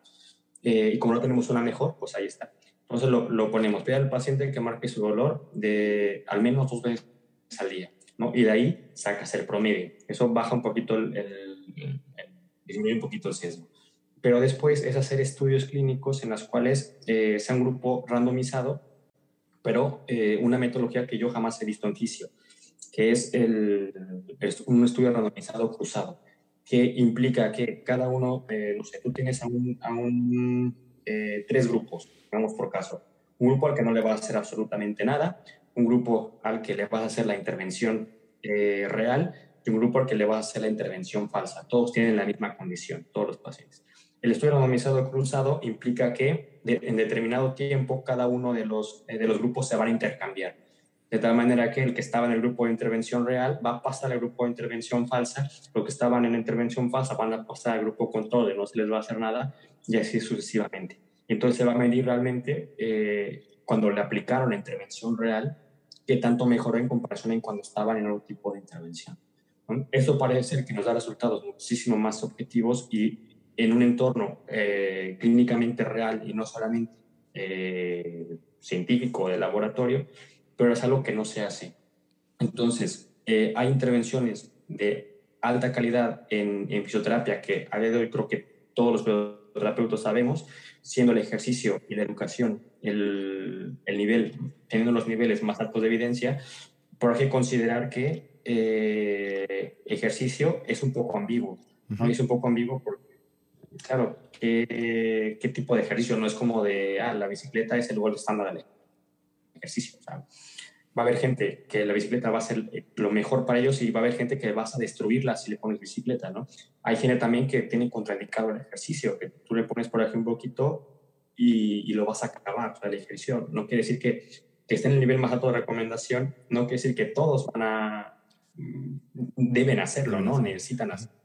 Eh, y como no tenemos una mejor, pues ahí está. Entonces lo, lo ponemos. Pide al paciente que marque su dolor de al menos dos veces al día. ¿no? Y de ahí sacas el promedio. Eso baja un poquito el, el disminuye un poquito el sesgo. Pero después es hacer estudios clínicos en las cuales eh, sea un grupo randomizado, pero eh, una metodología que yo jamás he visto en fisio, que es el, un estudio randomizado cruzado, que implica que cada uno, eh, no sé, tú tienes a un, a un tres grupos, digamos por caso. Un grupo al que no le va a hacer absolutamente nada, un grupo al que le vas a hacer la intervención real un grupo al que le va a hacer la intervención falsa. Todos tienen la misma condición, todos los pacientes. El estudio randomizado cruzado implica que en determinado tiempo cada uno de los, eh, de los grupos se van a intercambiar. De tal manera que el que estaba en el grupo de intervención real va a pasar al grupo de intervención falsa, los que estaban en intervención falsa van a pasar al grupo control, no se les va a hacer nada, y así sucesivamente. Entonces se va a medir realmente eh, cuando le aplicaron la intervención real, qué tanto mejoró en comparación en cuando estaban en otro tipo de intervención. Eso parece ser que nos da resultados muchísimo más objetivos y en un entorno eh, clínicamente real y no solamente eh, científico de laboratorio, pero es algo que no se hace. Entonces, eh, hay intervenciones de alta calidad en, en, fisioterapia que a día de hoy creo que todos los fisioterapeutas sabemos, siendo el ejercicio y la educación el, el nivel, teniendo los niveles más altos de evidencia, por hay que considerar que eh, ejercicio es un poco ambiguo. ¿no? Es un poco ambiguo porque, claro, ¿qué, ¿qué, tipo de ejercicio? No es como de, ah, la bicicleta es el gol estándar del ejercicio. va a haber gente que la bicicleta va a ser lo mejor para ellos y va a haber gente que vas a destruirla si le pones bicicleta, ¿no? Hay gente también que tiene contraindicado el ejercicio, que tú le pones, por ejemplo, un poquito y, lo vas a acabar, o sea, el ejercicio. No quiere decir que, que esté en el nivel más alto de recomendación, no quiere decir que todos van a, deben hacerlo, ¿no? Necesitan hacerlo.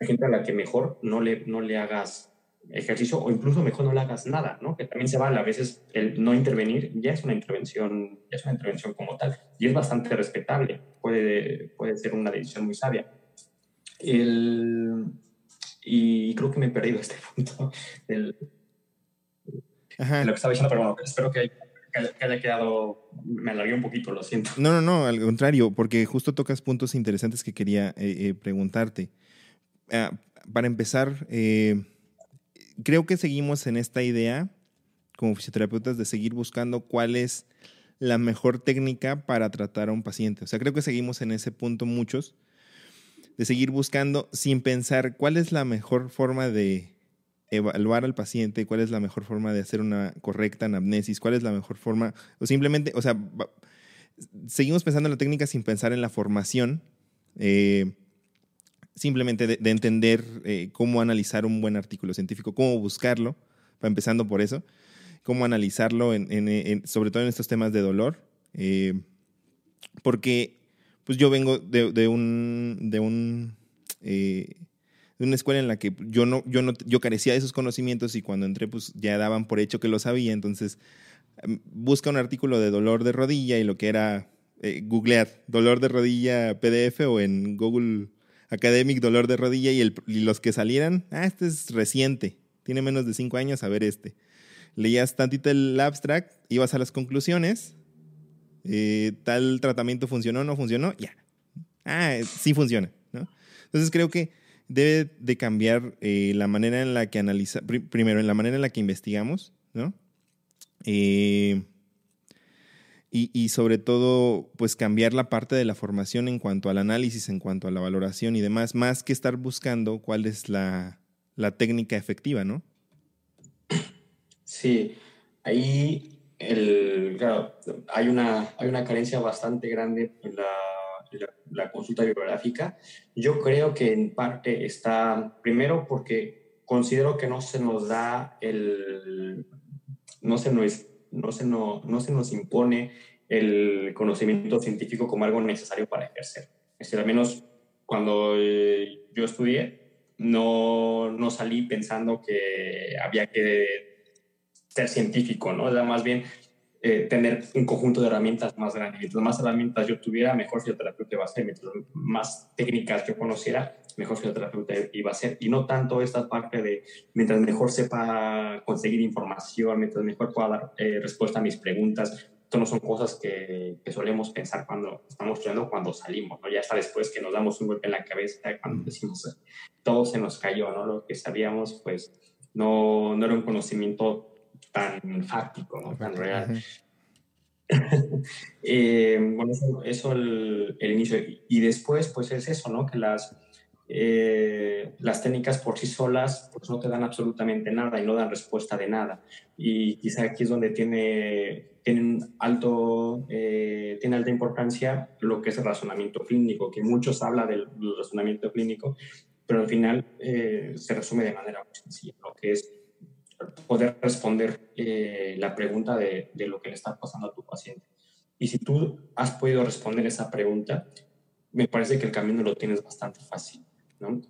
Gente a la que mejor no le, no le hagas ejercicio o incluso mejor no le hagas nada, ¿no? Que también se vale. A veces el no intervenir ya es una intervención, ya es una intervención como tal y es bastante respetable. Puede, puede ser una decisión muy sabia. El, y creo que me he perdido este punto <laughs> del, de lo que estaba diciendo, pero bueno, espero que que haya quedado, me alargué un poquito, lo siento. No, no, no, al contrario, porque justo tocas puntos interesantes que quería eh, eh, preguntarte. Ah, para empezar, eh, creo que seguimos en esta idea, como fisioterapeutas, de seguir buscando cuál es la mejor técnica para tratar a un paciente. O sea, creo que seguimos en ese punto muchos, de seguir buscando sin pensar cuál es la mejor forma de evaluar al paciente, cuál es la mejor forma de hacer una correcta anamnesis, cuál es la mejor forma, o simplemente, o sea, seguimos pensando en la técnica sin pensar en la formación, eh, simplemente de, entender eh, cómo analizar un buen artículo científico, cómo buscarlo, empezando por eso, cómo analizarlo, en, sobre todo en estos temas de dolor, eh, porque pues yo vengo de, de un, de un de una escuela en la que yo no, yo no, yo carecía de esos conocimientos y cuando entré, pues ya daban por hecho que lo sabía. Entonces, em, busca un artículo de dolor de rodilla y lo que era eh, googlear dolor de rodilla PDF o en Google Academic dolor de rodilla y, los que salieran, ah, este es reciente, tiene menos de cinco años, a ver este. Leías tantito el abstract, ibas a las conclusiones, eh, tal tratamiento funcionó, no funcionó, ya. Ah, sí funciona, ¿no? Entonces creo que debe de cambiar eh, la manera en la que analiza, primero, en la manera en la que investigamos, ¿no? Eh, y, sobre todo, pues cambiar la parte de la formación en cuanto al análisis, en cuanto a la valoración y demás, más que estar buscando cuál es la, técnica efectiva, ¿no? Sí, ahí el, claro, hay una, hay una carencia bastante grande en la, la, consulta bibliográfica. Yo creo que en parte está, primero porque considero que no se nos da el, no se nos, no se no, no se nos impone el conocimiento científico como algo necesario para ejercer. Es decir, al menos cuando eh, yo estudié, no, no salí pensando que había que ser científico, ¿no? Era más bien eh, tener un conjunto de herramientas más grande. Mientras más herramientas yo tuviera, mejor fisioterapeuta iba a ser. Mientras más técnicas yo conociera, mejor fisioterapeuta iba a ser. Y no tanto esta parte de mientras mejor sepa conseguir información, mientras mejor pueda dar eh, respuesta a mis preguntas. Esto no son cosas que, que, solemos pensar cuando estamos estudiando, cuando salimos, ¿no? Ya está después que nos damos un golpe en la cabeza, cuando decimos, todo se nos cayó, ¿no? Lo que sabíamos, pues, no, no era un conocimiento tan fáctico, ¿no? tan real. <laughs> eh, bueno, eso, el, el, inicio. Y después, pues es eso, ¿no? Que las, eh, las técnicas por sí solas pues no te dan absolutamente nada y no dan respuesta de nada. Y quizá aquí es donde tiene, tienen alto, eh, tiene alta importancia lo que es el razonamiento clínico, que muchos hablan del, razonamiento clínico, pero al final eh, se resume de manera muy sencilla, lo que es poder responder eh, la pregunta de, de, lo que le está pasando a tu paciente. Y si tú has podido responder esa pregunta, me parece que el camino lo tienes bastante fácil, ¿no?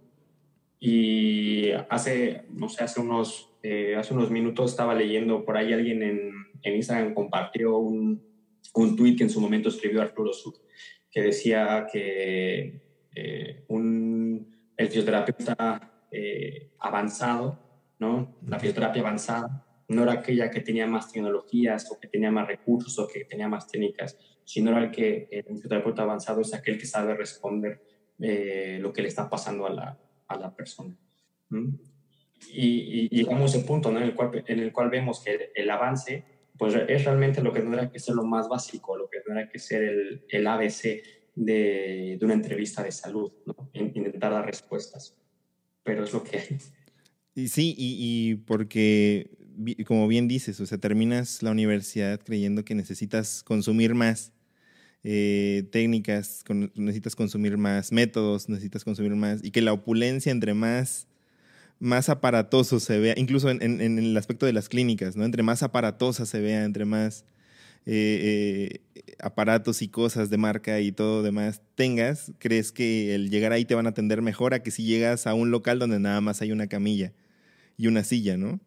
Y hace, no sé, hace unos, eh, hace unos minutos estaba leyendo por ahí alguien en, en Instagram compartió un, un tweet que en su momento escribió Arturo Suk, que decía que eh, un, el fisioterapeuta avanzado ¿no? La fisioterapia avanzada no era aquella que tenía más tecnologías o que tenía más recursos o que tenía más técnicas, sino era el que el fisioterapeuta avanzado es aquel que sabe responder eh, lo que le está pasando a la, a la persona. Y, y, llegamos a ese punto ¿no? en, el cual, en el cual vemos que el, avance pues es realmente lo que tendría que ser lo más básico, lo que tendría que ser el, el ABC de, de, una entrevista de salud, ¿no? intentar dar respuestas. Pero es lo que hay. Sí, y, porque, como bien dices, o sea, terminas la universidad creyendo que necesitas consumir más eh, técnicas, necesitas consumir más métodos, necesitas consumir más, y que la opulencia entre más, más aparatoso se vea, incluso en, en, el aspecto de las clínicas, ¿no? Entre más aparatosa se vea, entre más eh, eh, aparatos y cosas de marca y todo demás tengas, crees que el llegar ahí te van a atender mejor a que si llegas a un local donde nada más hay una camilla y una silla, ¿no?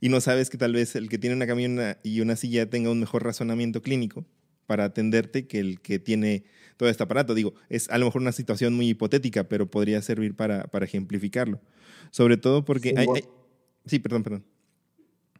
Y no sabes que tal vez el que tiene una camilla y una silla tenga un mejor razonamiento clínico para atenderte que el que tiene todo este aparato. Digo, es a lo mejor una situación muy hipotética, pero podría servir para, para ejemplificarlo. Sobre todo porque... Sí, hay, sí perdón, perdón.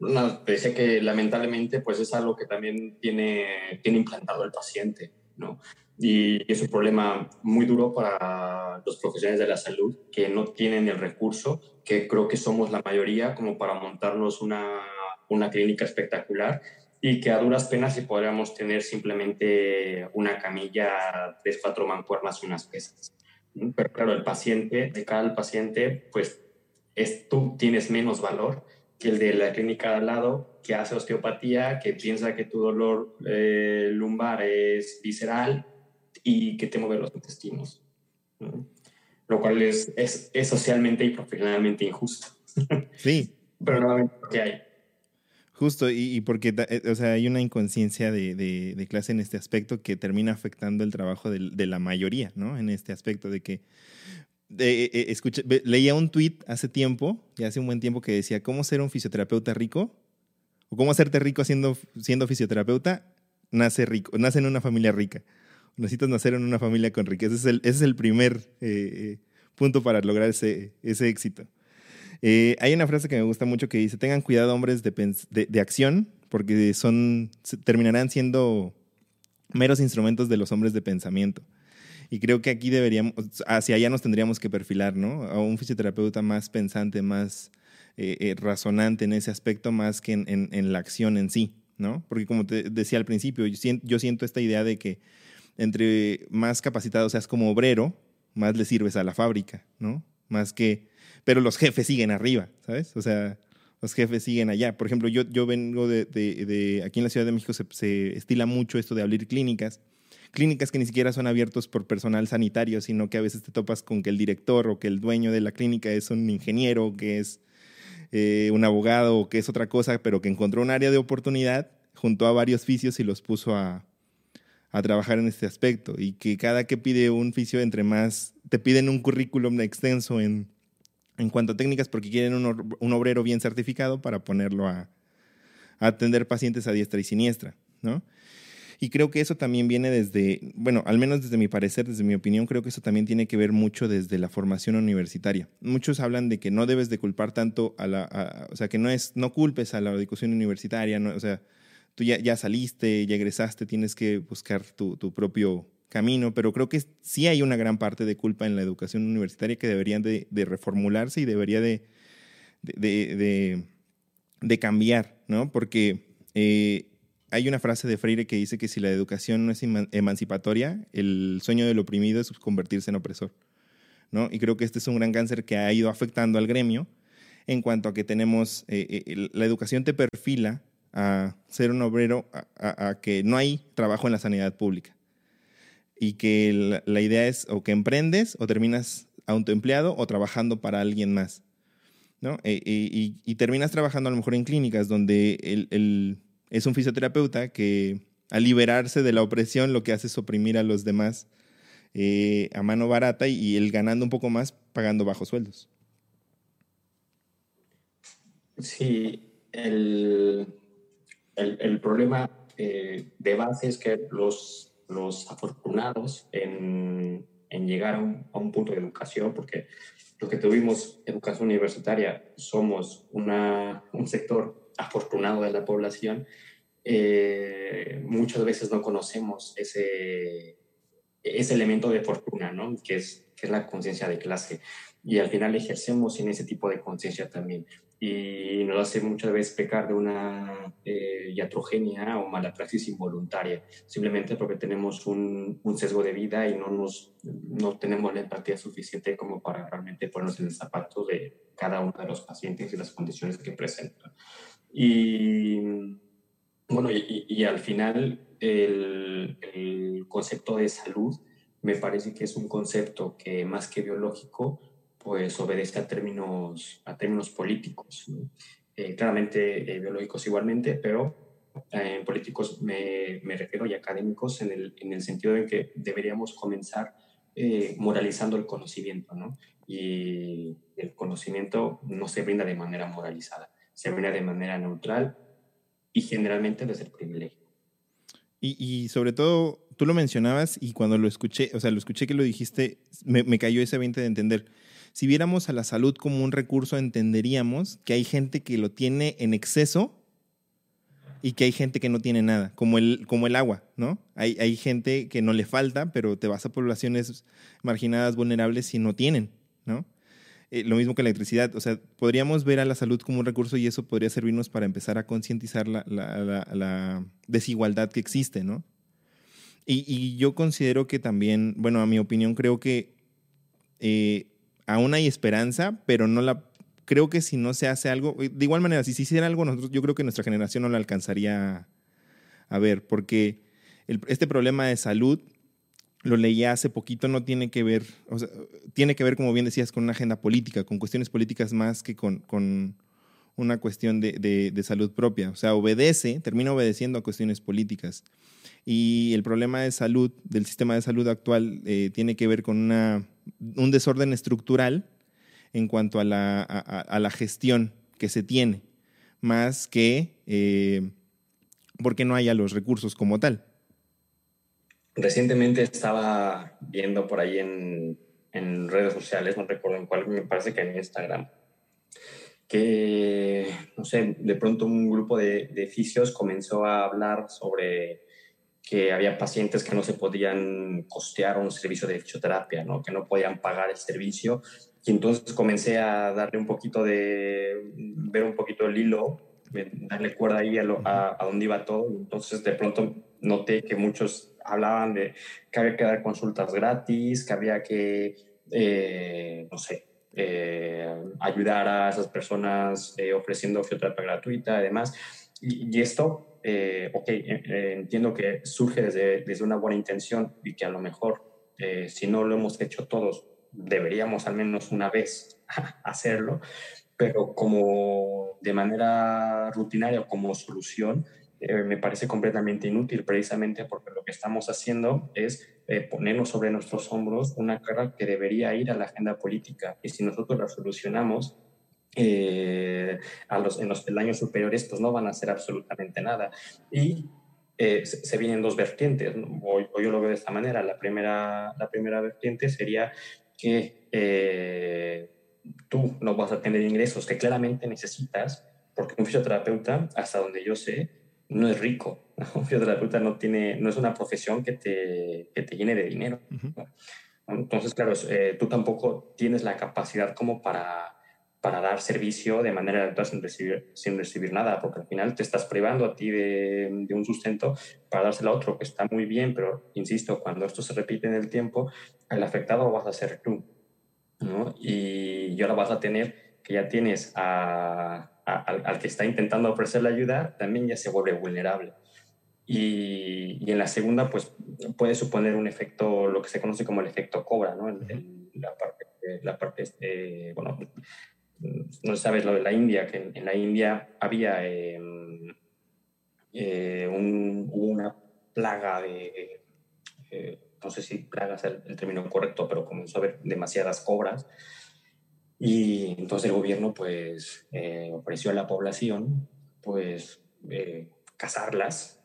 No, pensé que lamentablemente pues es algo que también tiene, tiene implantado el paciente, ¿no? Y es un problema muy duro para los profesionales de la salud que no tienen el recurso, que creo que somos la mayoría, como para montarnos una, una clínica espectacular y que a duras penas si podríamos tener simplemente una camilla, tres, cuatro mancuernas y unas pesas. Pero claro, el paciente, de cada paciente, pues es, tú tienes menos valor que el de la clínica de al lado, que hace osteopatía, que piensa que tu dolor eh, lumbar es visceral y que te mueve los intestinos. Lo cual es, es, es, socialmente y profesionalmente injusto. <laughs> Sí. Pero nuevamente, ¿qué hay? Justo, y, y, porque eh, o sea, hay una inconsciencia de, de, de, clase en este aspecto que termina afectando el trabajo de, de la mayoría, ¿no? En este aspecto de que de, eh, escuché, leía un tweet hace tiempo, ya hace un buen tiempo, que decía, ¿cómo ser un fisioterapeuta rico? ¿O cómo hacerte rico siendo, siendo fisioterapeuta? Nace rico, nace en una familia rica necesitas nacer en una familia con riqueza. Ese es el, ese es el primer eh, eh, punto para lograr ese, ese éxito. Eh, hay una frase que me gusta mucho que dice, tengan cuidado hombres de, de, acción, porque son, terminarán siendo meros instrumentos de los hombres de pensamiento. Y creo que aquí deberíamos, hacia allá nos tendríamos que perfilar, ¿no? A un fisioterapeuta más pensante, más razonante en ese aspecto, más que en, en, la acción en sí, ¿no? Porque como te decía al principio, yo siento esta idea de que entre más capacitado seas como obrero, más le sirves a la fábrica, ¿no? Más que, pero los jefes siguen arriba, ¿sabes? O sea, los jefes siguen allá. Por ejemplo, yo, yo vengo de, de, aquí en la Ciudad de México se, estila mucho esto de abrir clínicas. Clínicas que ni siquiera son abiertos por personal sanitario, sino que a veces te topas con que el director o que el dueño de la clínica es un ingeniero, que es eh, un abogado o que es otra cosa, pero que encontró un área de oportunidad, juntó a varios fisios y los puso a, a trabajar en este aspecto. Y que cada que pide un fisio, entre más, te piden un currículum extenso en en cuanto a técnicas porque quieren un, obrero bien certificado para ponerlo a, atender pacientes a diestra y siniestra, ¿no? Y creo que eso también viene desde, bueno, al menos desde mi parecer, desde mi opinión, creo que eso también tiene que ver mucho desde la formación universitaria. Muchos hablan de que no debes de culpar tanto a la, o sea, que no es, no culpes a la educación universitaria, no, o sea, tú ya, ya saliste, ya egresaste, tienes que buscar tu, tu propio camino, pero creo que sí hay una gran parte de culpa en la educación universitaria que deberían de, reformularse y debería de, de, cambiar, ¿no? Porque eh, hay una frase de Freire que dice que si la educación no es emancipatoria, el sueño del oprimido es convertirse en opresor, ¿no? Y creo que este es un gran cáncer que ha ido afectando al gremio en cuanto a que tenemos, eh, eh, la educación te perfila a ser un obrero, a que no hay trabajo en la sanidad pública y que la, idea es o que emprendes o terminas autoempleado o trabajando para alguien más. ¿no? E, e, y, terminas trabajando a lo mejor en clínicas donde el, es un fisioterapeuta que al liberarse de la opresión lo que hace es oprimir a los demás eh, a mano barata y, él ganando un poco más pagando bajos sueldos. Sí, el, el, problema eh, de base es que los los afortunados en, en llegar a un, punto de educación, porque los que tuvimos educación universitaria somos una, un sector afortunado de la población, eh, muchas veces no conocemos ese, ese elemento de fortuna, ¿no? que, es, que es la conciencia de clase. Y al final ejercemos en ese tipo de conciencia también y nos hace muchas veces pecar de una eh, iatrogenia o mala praxis involuntaria, simplemente porque tenemos un, un, sesgo de vida y no, nos, no tenemos la empatía suficiente como para realmente ponernos en el zapato de cada uno de los pacientes y las condiciones que presentan. Y bueno, y, y al final el, el concepto de salud me parece que es un concepto que más que biológico, pues obedece a términos, a términos políticos, eh, claramente eh, biológicos igualmente, pero eh, políticos me, me, refiero y académicos en el, en el sentido de que deberíamos comenzar moralizando el conocimiento, ¿no? Y el conocimiento no se brinda de manera moralizada, se brinda de manera neutral y generalmente desde el privilegio. Y, y, sobre todo, tú lo mencionabas y cuando lo escuché, o sea, lo escuché que lo dijiste, me, me cayó ese 20 de entender si viéramos a la salud como un recurso, entenderíamos que hay gente que lo tiene en exceso y que hay gente que no tiene nada, como el, como el agua, ¿no? Hay, hay gente que no le falta, pero te vas a poblaciones marginadas, vulnerables y no tienen, ¿no? Eh, lo mismo que la electricidad, o sea, podríamos ver a la salud como un recurso y eso podría servirnos para empezar a concientizar la, la, la, desigualdad que existe, ¿no? Y, y, yo considero que también, bueno, a mi opinión, creo que eh, aún hay esperanza, pero no la creo que si no se hace algo, de igual manera, si se hiciera algo, nosotros, yo creo que nuestra generación no la alcanzaría a ver, porque este problema de salud, lo leía hace poquito, no tiene que ver, o sea, tiene que ver, como bien decías, con una agenda política, con cuestiones políticas más que con, con una cuestión de, de, salud propia. O sea, obedece, termina obedeciendo a cuestiones políticas. Y el problema de salud, del sistema de salud actual, eh, tiene que ver con una un desorden estructural en cuanto a la, a, la gestión que se tiene, más que eh, porque no haya los recursos como tal. Recientemente estaba viendo por ahí en, en redes sociales, no recuerdo en cuál, me parece que en Instagram, que, no sé, de pronto un grupo de, de fisios comenzó a hablar sobre que había pacientes que no se podían costear un servicio de fisioterapia, ¿no? que no podían pagar el servicio. Y entonces comencé a darle un poquito de, ver un poquito el hilo, darle cuerda ahí a, a, dónde iba todo. Entonces de pronto noté que muchos hablaban de que había que dar consultas gratis, que había que, eh, no sé, ayudar a esas personas ofreciendo fisioterapia gratuita y demás. Y, esto, ok, entiendo que surge desde, desde una buena intención y que a lo mejor si no lo hemos hecho todos, deberíamos al menos una vez <laughs> hacerlo, pero como de manera rutinaria o como solución, eh, me parece completamente inútil, precisamente porque lo que estamos haciendo es eh, ponernos sobre nuestros hombros una carga que debería ir a la agenda política. Y si nosotros la solucionamos, eh, a los, en los peldaños superiores, pues no van a hacer absolutamente nada. Y se, vienen dos vertientes, o, o, yo lo veo de esta manera. La primera, la primera vertiente sería que eh, tú no vas a tener ingresos que claramente necesitas, porque un fisioterapeuta, hasta donde yo sé, no es rico. Un <laughs> fisioterapeuta no, tiene, no es una profesión que te, que te llene de dinero. Entonces, claro, eh, tú tampoco tienes la capacidad como para, para dar servicio de manera gratuita sin recibir, sin recibir nada, porque al final te estás privando a ti de, de, un sustento para dárselo a otro, que está muy bien, pero insisto, cuando esto se repite en el tiempo, el afectado vas a ser tú. ¿no? Y, ahora vas a tener que ya tienes a, al, que está intentando ofrecer la ayuda, también ya se vuelve vulnerable. Y, en la segunda, pues puede suponer un efecto, lo que se conoce como el efecto cobra, ¿no? La parte, la parte este, bueno, no sabes lo de la India, que en, la India había em, eh, una plaga de, eh, no sé si plaga es el, término correcto, pero comenzó a haber demasiadas cobras. Y entonces el gobierno pues eh, ofreció a la población pues cazarlas,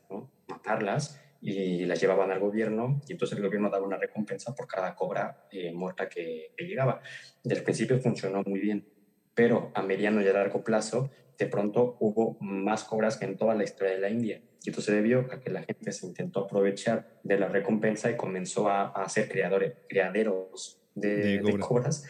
matarlas y las llevaban al gobierno y entonces el gobierno daba una recompensa por cada cobra muerta que, que llegaba. Desde el principio funcionó muy bien pero a mediano y a largo plazo, de pronto hubo más cobras que en toda la historia de la India. Y esto se debió a que la gente se intentó aprovechar de la recompensa y comenzó a, hacer creadores, creaderos de, cobras.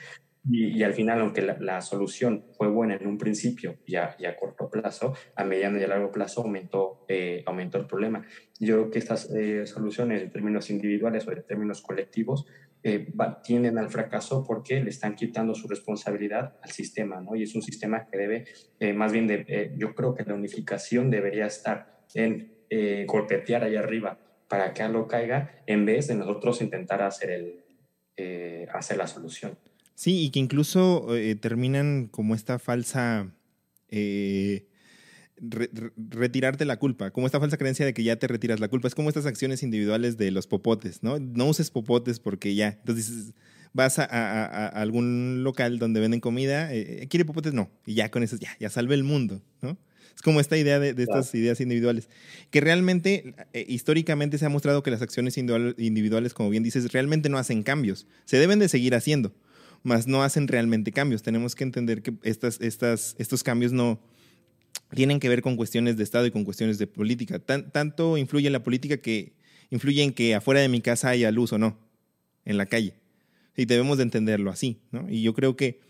Y, al final, aunque la, solución fue buena en un principio y a, corto plazo, a mediano y a largo plazo aumentó, eh, aumentó el problema. Yo creo que estas eh, soluciones en términos individuales o en términos colectivos eh, tienden al fracaso porque le están quitando su responsabilidad al sistema, ¿no? Y es un sistema que debe, eh, más bien, de, eh, yo creo que la unificación debería estar en golpetear allá arriba para que algo caiga, en vez de nosotros intentar hacer, el, hacer la solución. Sí, y que incluso terminan como esta falsa retirarte la culpa, como esta falsa creencia de que ya te retiras la culpa. Es como estas acciones individuales de los popotes, ¿no? No uses popotes porque ya. Entonces vas a, algún local donde venden comida, eh, ¿quiere popotes? No. Y ya con eso, ya, ya salve el mundo, ¿no? Es como esta idea de, estas ideas individuales, que realmente, eh, históricamente se ha mostrado que las acciones individuales, como bien dices, realmente no hacen cambios. Se deben de seguir haciendo, mas no hacen realmente cambios. Tenemos que entender que estas, estas, estos cambios no, tienen que ver con cuestiones de Estado y con cuestiones de política. tanto influye la política que influye en que afuera de mi casa haya luz o no, en la calle. Y debemos de entenderlo así, ¿no? Y yo creo que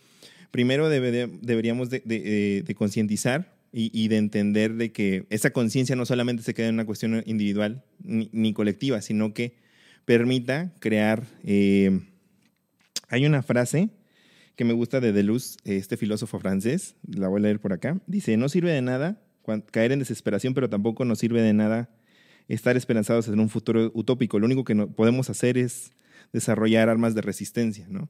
primero deberíamos de, concientizar y, de entender de que esa conciencia no solamente se queda en una cuestión individual ni, colectiva, sino que permita crear... Eh, hay una frase que me gusta de Deleuze, este filósofo francés, la voy a leer por acá. Dice, no sirve de nada caer en desesperación, pero tampoco nos sirve de nada estar esperanzados en un futuro utópico. Lo único que podemos hacer es desarrollar armas de resistencia, ¿no?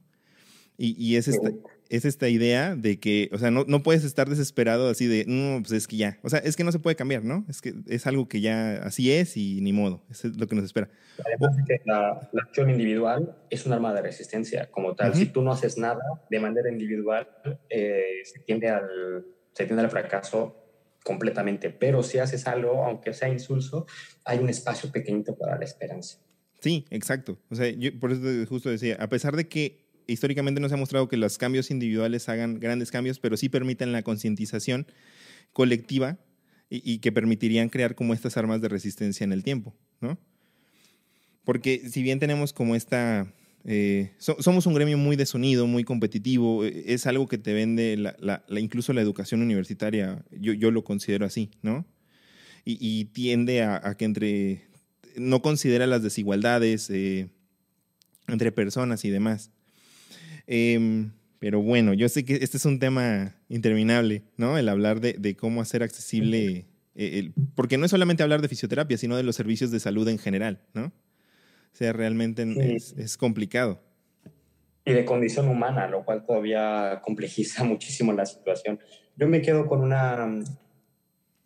Y, es, esta, es esta idea de que, o sea, no, no, puedes estar desesperado así de, no, pues es que ya, o sea, es que no se puede cambiar, ¿no? Es que es algo que ya así es y ni modo, es lo que nos espera. Además que la, acción individual es un arma de resistencia como tal. Si tú no haces nada de manera individual, eh, se, tiende al, se tiende al fracaso completamente. Pero si haces algo, aunque sea insulso, hay un espacio pequeñito para la esperanza. Sí, exacto. O sea, yo por eso justo decía, a pesar de que históricamente no se ha mostrado que los cambios individuales hagan grandes cambios, pero sí permiten la concientización colectiva y, que permitirían crear como estas armas de resistencia en el tiempo, ¿no? Porque si bien tenemos como esta... Eh, somos un gremio muy desunido, muy competitivo, eh, es algo que te vende incluso la educación universitaria, yo, yo, lo considero así, ¿no? Y, tiende a, que entre... no considera las desigualdades eh, entre personas y demás. Em, Pero bueno, yo sé que este es un tema interminable, ¿no? El hablar de, cómo hacer accesible, eh, porque no es solamente hablar de fisioterapia, sino de los servicios de salud en general, ¿no? O sea, realmente es, complicado. Y de condición humana, lo cual todavía complejiza <laughs> muchísimo la situación. Yo me quedo con una,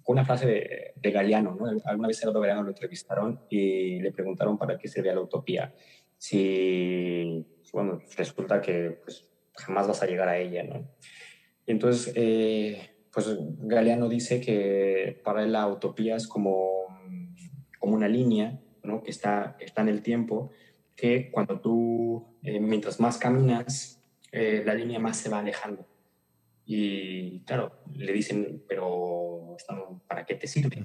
con una frase de, de Galeano, ¿no? Alguna vez Eduardo Galeano lo entrevistaron y le preguntaron para qué servía la utopía. Si, bueno, resulta que pues, jamás vas a llegar a ella, ¿no? entonces, eh, pues Galeano dice que para él la utopía es como, como una línea, ¿no? Que está, está en el tiempo, que cuando tú, eh, mientras más caminas, eh, la línea más se va alejando. Y claro, le dicen, pero ¿para qué te sirve?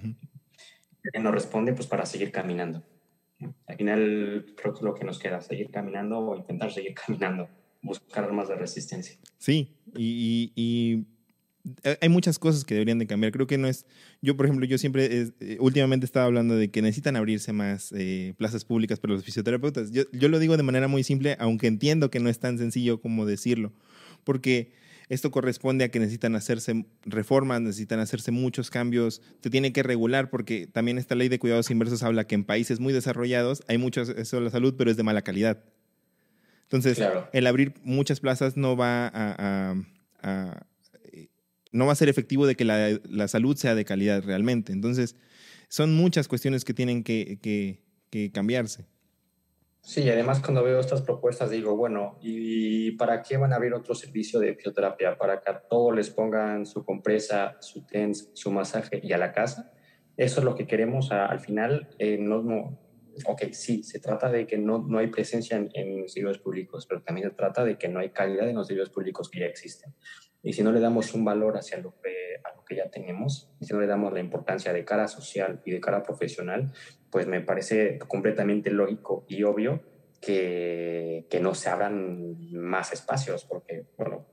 Él no responde, pues para seguir caminando. Al final creo que lo que nos queda, seguir caminando o intentar seguir caminando buscar armas de resistencia. Sí, y, hay muchas cosas que deberían de cambiar. Creo que no es, yo por ejemplo, yo siempre, eh, últimamente estaba hablando de que necesitan abrirse más eh, plazas públicas para los fisioterapeutas. Yo, yo lo digo de manera muy simple, aunque entiendo que no es tan sencillo como decirlo, porque esto corresponde a que necesitan hacerse reformas, necesitan hacerse muchos cambios, se tiene que regular porque también esta ley de cuidados inversos habla que en países muy desarrollados hay mucho eso de la salud, pero es de mala calidad. Entonces, el abrir muchas plazas no va a, no va a ser efectivo de que la, salud sea de calidad realmente. Entonces, son muchas cuestiones que tienen que, cambiarse. Sí, además cuando veo estas propuestas digo, bueno, ¿y para qué van a abrir otro servicio de fisioterapia? ¿Para que a todos les pongan su compresa, su TENS, su masaje y a la casa? Eso es lo que queremos al final. Eh, no, no, ok, sí, se trata de que no, no hay presencia en, en servicios públicos, pero también se trata de que no hay calidad en los servicios públicos que ya existen. Y si no le damos un valor hacia lo que, a lo que ya tenemos, y si no le damos la importancia de cara social y de cara profesional, pues me parece completamente lógico y obvio que, que no se abran más espacios, porque, bueno,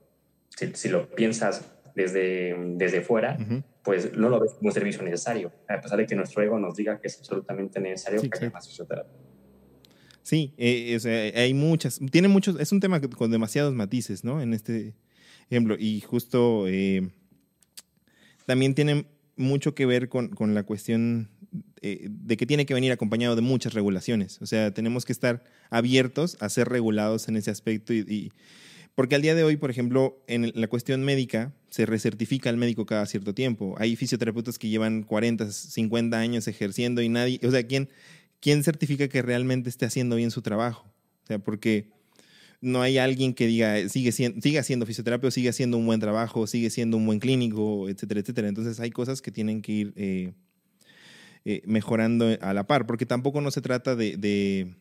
si, si lo piensas desde, desde fuera, pues no lo ves como un servicio necesario, a pesar de que nuestro ego nos diga que es absolutamente necesario que haya más fisioterapia. Sí, eh, hay muchas, tiene muchos, es un tema con demasiados matices, ¿no? En este ejemplo, y justo eh, también tiene mucho que ver con, con la cuestión eh, de que tiene que venir acompañado de muchas regulaciones. O sea, tenemos que estar abiertos a ser regulados en ese aspecto y porque al día de hoy, por ejemplo, en la cuestión médica, se recertifica al médico cada cierto tiempo. Hay fisioterapeutas que llevan 40, 50 años ejerciendo y nadie, o sea, ¿quién, quién certifica que realmente esté haciendo bien su trabajo? O sea, porque no hay alguien que diga, sigue siendo, sigue haciendo fisioterapia, sigue haciendo un buen trabajo, sigue siendo un buen clínico, etcétera, etcétera. Entonces hay cosas que tienen que ir eh, eh, mejorando a la par, porque tampoco no se trata de,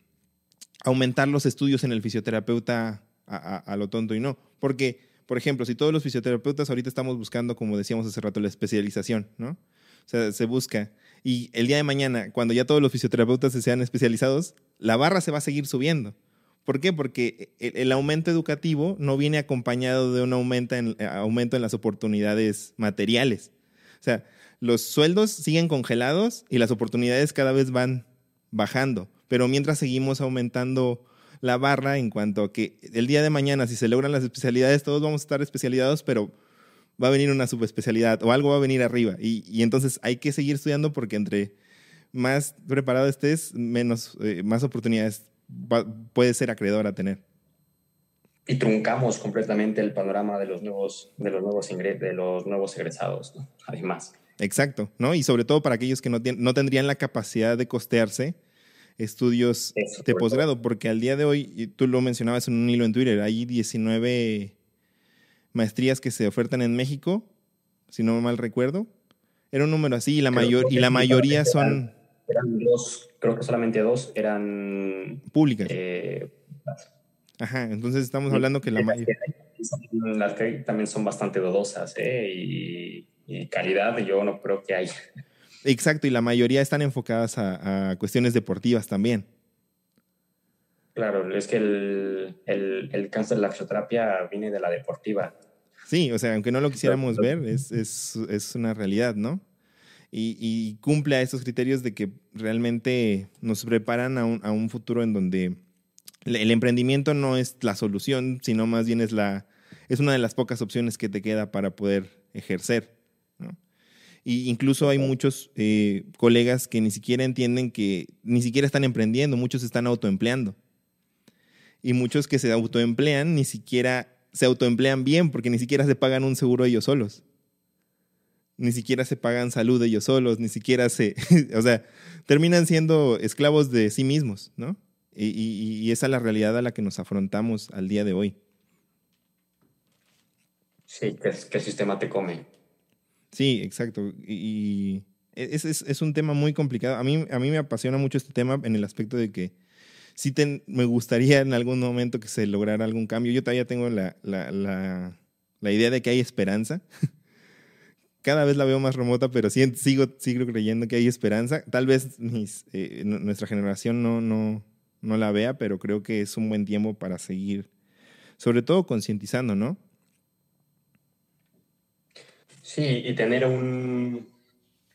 aumentar los estudios en el fisioterapeuta a, lo tonto y no. Porque, por ejemplo, si todos los fisioterapeutas ahorita estamos buscando, como decíamos hace rato, la especialización, ¿no? O sea, se busca. Y el día de mañana, cuando ya todos los fisioterapeutas se sean especializados, la barra se va a seguir subiendo. ¿Por qué? Porque el, aumento educativo no viene acompañado de un aumento en, aumento en las oportunidades materiales. O sea, los sueldos siguen congelados y las oportunidades cada vez van bajando. Pero mientras seguimos aumentando la barra en cuanto a que el día de mañana, si se logran las especialidades, todos vamos a estar especializados, pero va a venir una subespecialidad o algo va a venir arriba. Y, entonces hay que seguir estudiando porque entre más preparado estés, menos, eh, más oportunidades puede ser acreedor a tener. Y truncamos completamente el panorama de los nuevos, de los nuevos, de los nuevos egresados, además. Exacto, ¿no? Y sobre todo para aquellos que no, no tendrían la capacidad de costearse estudios de posgrado, porque al día de hoy, tú lo mencionabas en un hilo en Twitter, hay 19 maestrías que se ofertan en México, si no mal recuerdo. Era un número así y la, mayor, y la mayoría son... Eran dos, creo que solamente dos eran... Públicas. Eh, Ajá, entonces estamos hablando que la mayoría... Las que también son bastante dudosas, ¿eh? Y, y calidad yo no creo que haya. Exacto, y la mayoría están enfocadas a, cuestiones deportivas también. Claro, es que el, cáncer de la fisioterapia viene de la deportiva. Sí, o sea, aunque no lo quisiéramos ver, es, una realidad, ¿no? Y, cumple a esos criterios de que realmente nos preparan a un, futuro en donde el emprendimiento no es la solución, sino más bien es la, es una de las pocas opciones que te queda para poder ejercer. ¿no? Y incluso hay muchos eh, colegas que ni siquiera entienden que ni siquiera están emprendiendo, muchos están autoempleando. Y muchos que se autoemplean ni siquiera se autoemplean bien porque ni siquiera se pagan un seguro ellos solos. Ni siquiera se pagan salud ellos solos, ni siquiera se, <laughs> o sea, terminan siendo esclavos de sí mismos, ¿no? Y, esa es la realidad a la que nos afrontamos al día de hoy. Sí, que, el sistema te come. Sí, exacto. Y, es, es, un tema muy complicado. A mí, a mí me apasiona mucho este tema en el aspecto de que sí me gustaría en algún momento que se lograra algún cambio. Yo todavía tengo la, la, la, la idea de que hay esperanza. <laughs> Cada vez la veo más remota, pero sigo, sigo creyendo que hay esperanza. Tal vez eh, nuestra generación no, no, no la vea, pero creo que es un buen tiempo para seguir, sobre todo concientizando, ¿no? Sí, y tener un,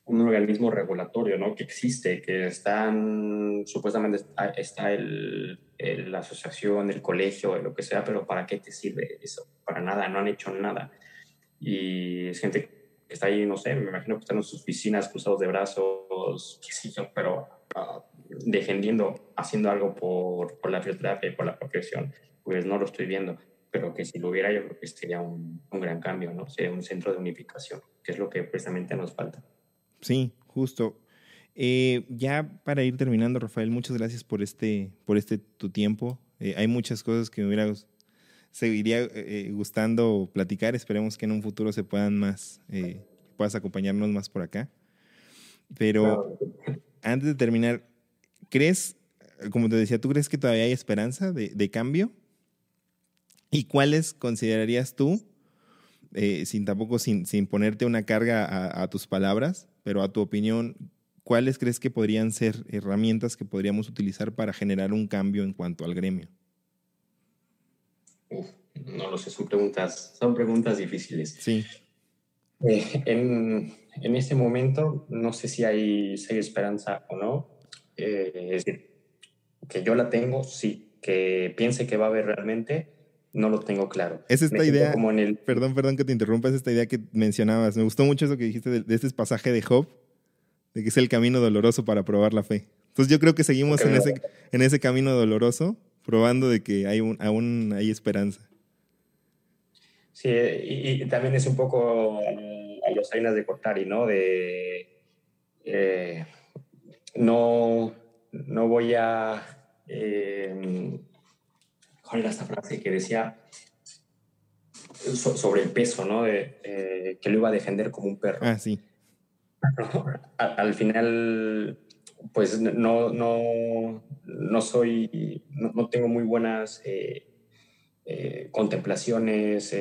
un organismo regulatorio, ¿no? Que existe, que están, supuestamente está el, la asociación, el colegio, lo que sea, pero ¿para qué te sirve eso? Para nada, no han hecho nada. Y es gente está ahí, no sé, me imagino que están en sus oficinas cruzados de brazos, qué sé yo, pero uh, defendiendo, haciendo algo por, por la fisioterapia y por la profesión, pues no lo estoy viendo. Pero que si lo hubiera, yo creo que sería un, un gran cambio, ¿no? Sería un centro de unificación, que es lo que precisamente nos falta. Sí, justo. Eh, ya para ir terminando, Rafael, muchas gracias por este, por este tu tiempo. Eh, hay muchas cosas que me hubiera seguiría eh, gustando platicar. Esperemos que en un futuro se puedan más, puedas acompañarnos más por acá. Pero antes de terminar, ¿crees, como te decía, tú crees que todavía hay esperanza de, cambio? ¿Y cuáles considerarías tú, eh, sin tampoco sin, sin, ponerte una carga a, tus palabras, pero a tu opinión, cuáles crees que podrían ser herramientas que podríamos utilizar para generar un cambio en cuanto al gremio? No lo sé, son preguntas, son preguntas difíciles. Sí. Eh, en, en, este momento no sé si hay, si hay esperanza o no. Eh, es decir, que yo la tengo, sí, que piense que va a haber realmente, no lo tengo claro. Es esta idea, como en el... perdón, perdón que te interrumpa, es esta idea que mencionabas. Me gustó mucho eso que dijiste de, este pasaje de Job, de que es el camino doloroso para probar la fe. Entonces yo creo que seguimos en ese, en ese camino doloroso, probando de que hay un, aún hay esperanza. Sí, y, también es un poco a los ainas de Cortari, ¿no? De... Eh, no, no voy a... Eh, ¿Cuál era esta frase que decía sobre el peso, ¿no? Eh, que lo iba a defender como un perro. Ah, sí. <laughs> Al, final, pues no, no, no soy, no, tengo muy buenas eh, contemplaciones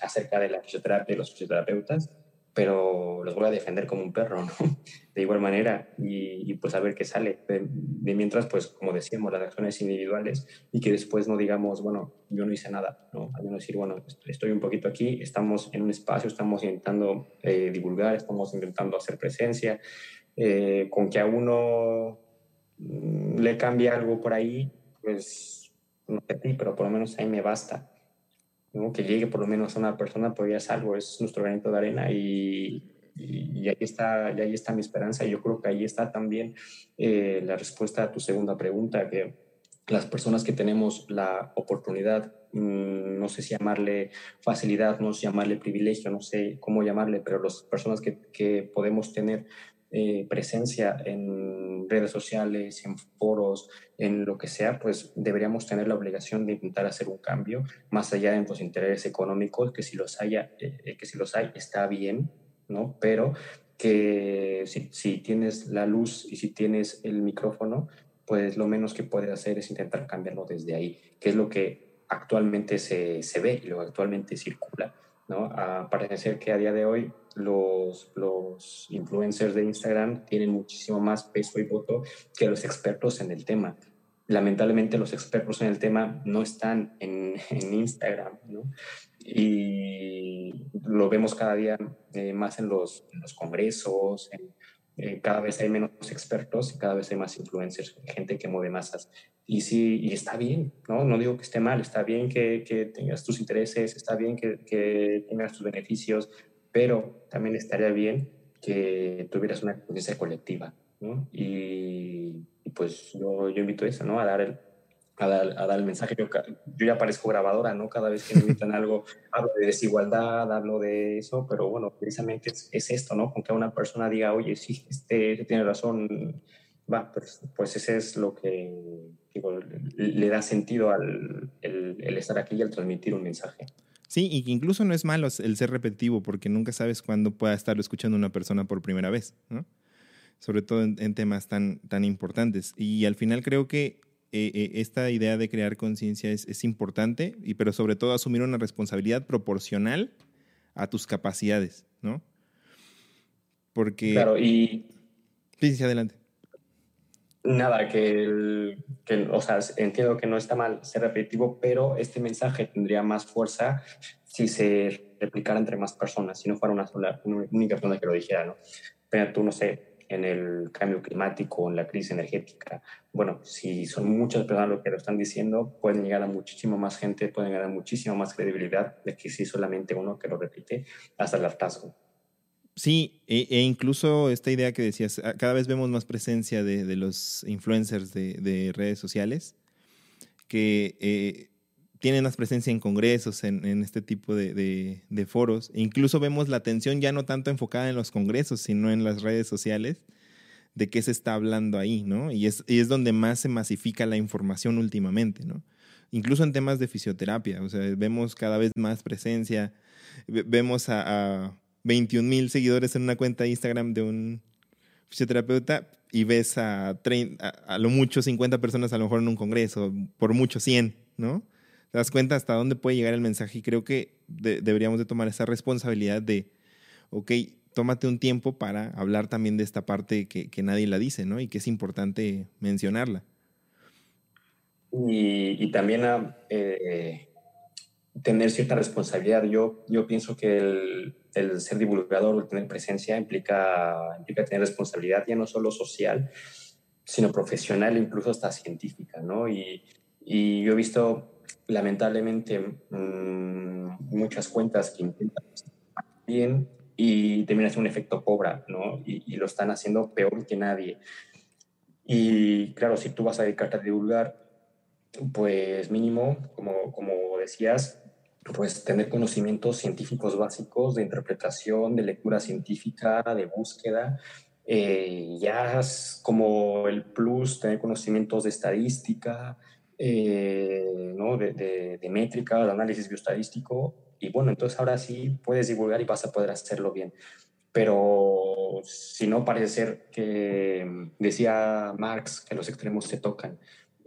acerca de la fisioterapia y los fisioterapeutas pero los voy a defender como un perro, ¿no? <laughs> De igual manera, y, pues a ver qué sale. De, mientras, pues como decíamos, las acciones individuales y que después no digamos, bueno, yo no hice nada, ¿no? Al menos decir, bueno, estoy un poquito aquí, estamos en un espacio, estamos intentando eh, divulgar, estamos intentando hacer presencia, eh, con que a uno mm, le cambie algo por ahí, pues no sé ti, pero por lo menos ahí me basta que llegue por lo menos a una persona, pues ya es algo, es nuestro granito de arena y, y, ahí, está, y ahí está mi esperanza. Y yo creo que ahí está también eh, la respuesta a tu segunda pregunta, que las personas que tenemos la oportunidad, mm, no sé si llamarle facilidad, no sé si llamarle privilegio, no sé cómo llamarle, pero las personas que podemos tener eh, presencia en redes sociales, en foros, en lo que sea, pues deberíamos tener la obligación de intentar hacer un cambio más allá de nuestros intereses económicos, que si los haya, eh, que si los hay está bien, ¿no? Pero que si, si, tienes la luz y si tienes el micrófono, pues lo menos que puedes hacer es intentar cambiarlo desde ahí, que es lo que actualmente se, se ve y lo que actualmente circula. ¿no? parece ser que a día de hoy los, los influencers de Instagram tienen muchísimo más peso y voto que los expertos en el tema. Lamentablemente los expertos en el tema no están en, <laughs> en Instagram, ¿no? Y lo vemos cada día eh, más en los, en los congresos, en, Eh, cada vez hay menos expertos y cada vez hay más influencers, gente que mueve masas. Y sí, y está bien, ¿no? No digo que esté mal, está bien que, que tengas tus intereses, está bien que, que, tengas tus beneficios, pero también estaría bien que tuvieras una conciencia colectiva, ¿no? Y, y, pues yo, yo invito a eso, ¿no? A dar el, a dar, el mensaje. Yo, yo, ya parezco grabadora, ¿no? Cada vez que me invitan algo, <laughs> hablo de desigualdad, hablo de eso, pero bueno, precisamente es, esto, ¿no? Con que una persona diga, oye, sí, este, este tiene razón, va, pues, pues ese es lo que digo, le da sentido al el, el estar aquí y al transmitir un mensaje. Sí, y que incluso no es malo el ser repetitivo, porque nunca sabes cuándo pueda estarlo escuchando una persona por primera vez, ¿no? Sobre todo en, en temas tan, tan importantes. Y al final creo que eh, eh, esta idea de crear conciencia es, es, importante, y, pero sobre todo asumir una responsabilidad proporcional a tus capacidades, ¿no? Porque... Claro, y... Sí, sí, adelante. Nada, que, que, o sea, entiendo que no está mal ser repetitivo, pero este mensaje tendría más fuerza si se replicara entre más personas, si no fuera una sola, una única persona que lo dijera, ¿no? Pero tú, no sé, en el cambio climático, en la crisis energética. Bueno, si son muchas personas lo que lo están diciendo, pueden llegar a muchísimo más gente, pueden a muchísima más credibilidad de que si solamente uno que lo repite hasta el hartazgo. Sí, e, e, incluso esta idea que decías, ah, cada vez vemos más presencia de, de los influencers de, de, redes sociales que eh, tienen más presencia en congresos, en, en este tipo de, de, foros. E incluso vemos la atención ya no tanto enfocada en los congresos, sino en las redes sociales, de qué se está hablando ahí, ¿no? Y es, y es donde más se masifica la información últimamente, ¿no? Incluso en temas de fisioterapia, o sea, vemos cada vez más presencia, vemos a 21 mil seguidores en una cuenta de Instagram de un fisioterapeuta y ves a, 30, a, a lo mucho 50 personas a lo mejor en un congreso, por mucho 100, ¿no? te das cuenta hasta dónde puede llegar el mensaje y creo que de, deberíamos de tomar esa responsabilidad de, ok, tómate un tiempo para hablar también de esta parte que, que nadie la dice, ¿no? Y que es importante mencionarla. Y, también a, eh, tener cierta responsabilidad. Yo, yo pienso que el, el ser divulgador o tener presencia implica, implica tener responsabilidad ya no solo social, sino profesional, incluso hasta científica, ¿no? Y, y yo he visto lamentablemente mmm, muchas cuentas que intentan bien y termina siendo un efecto cobra, ¿no? Y, y, lo están haciendo peor que nadie. Y claro, si tú vas a dedicarte a divulgar, pues mínimo, como, como decías, pues tener conocimientos científicos básicos de interpretación, de lectura científica, de búsqueda, eh, ya es como el plus, tener conocimientos de estadística, eh, ¿no? de, de, de, métrica, de análisis bioestadístico, y bueno, entonces ahora sí puedes divulgar y vas a poder hacerlo bien. Pero si no, parece ser que decía Marx que los extremos se tocan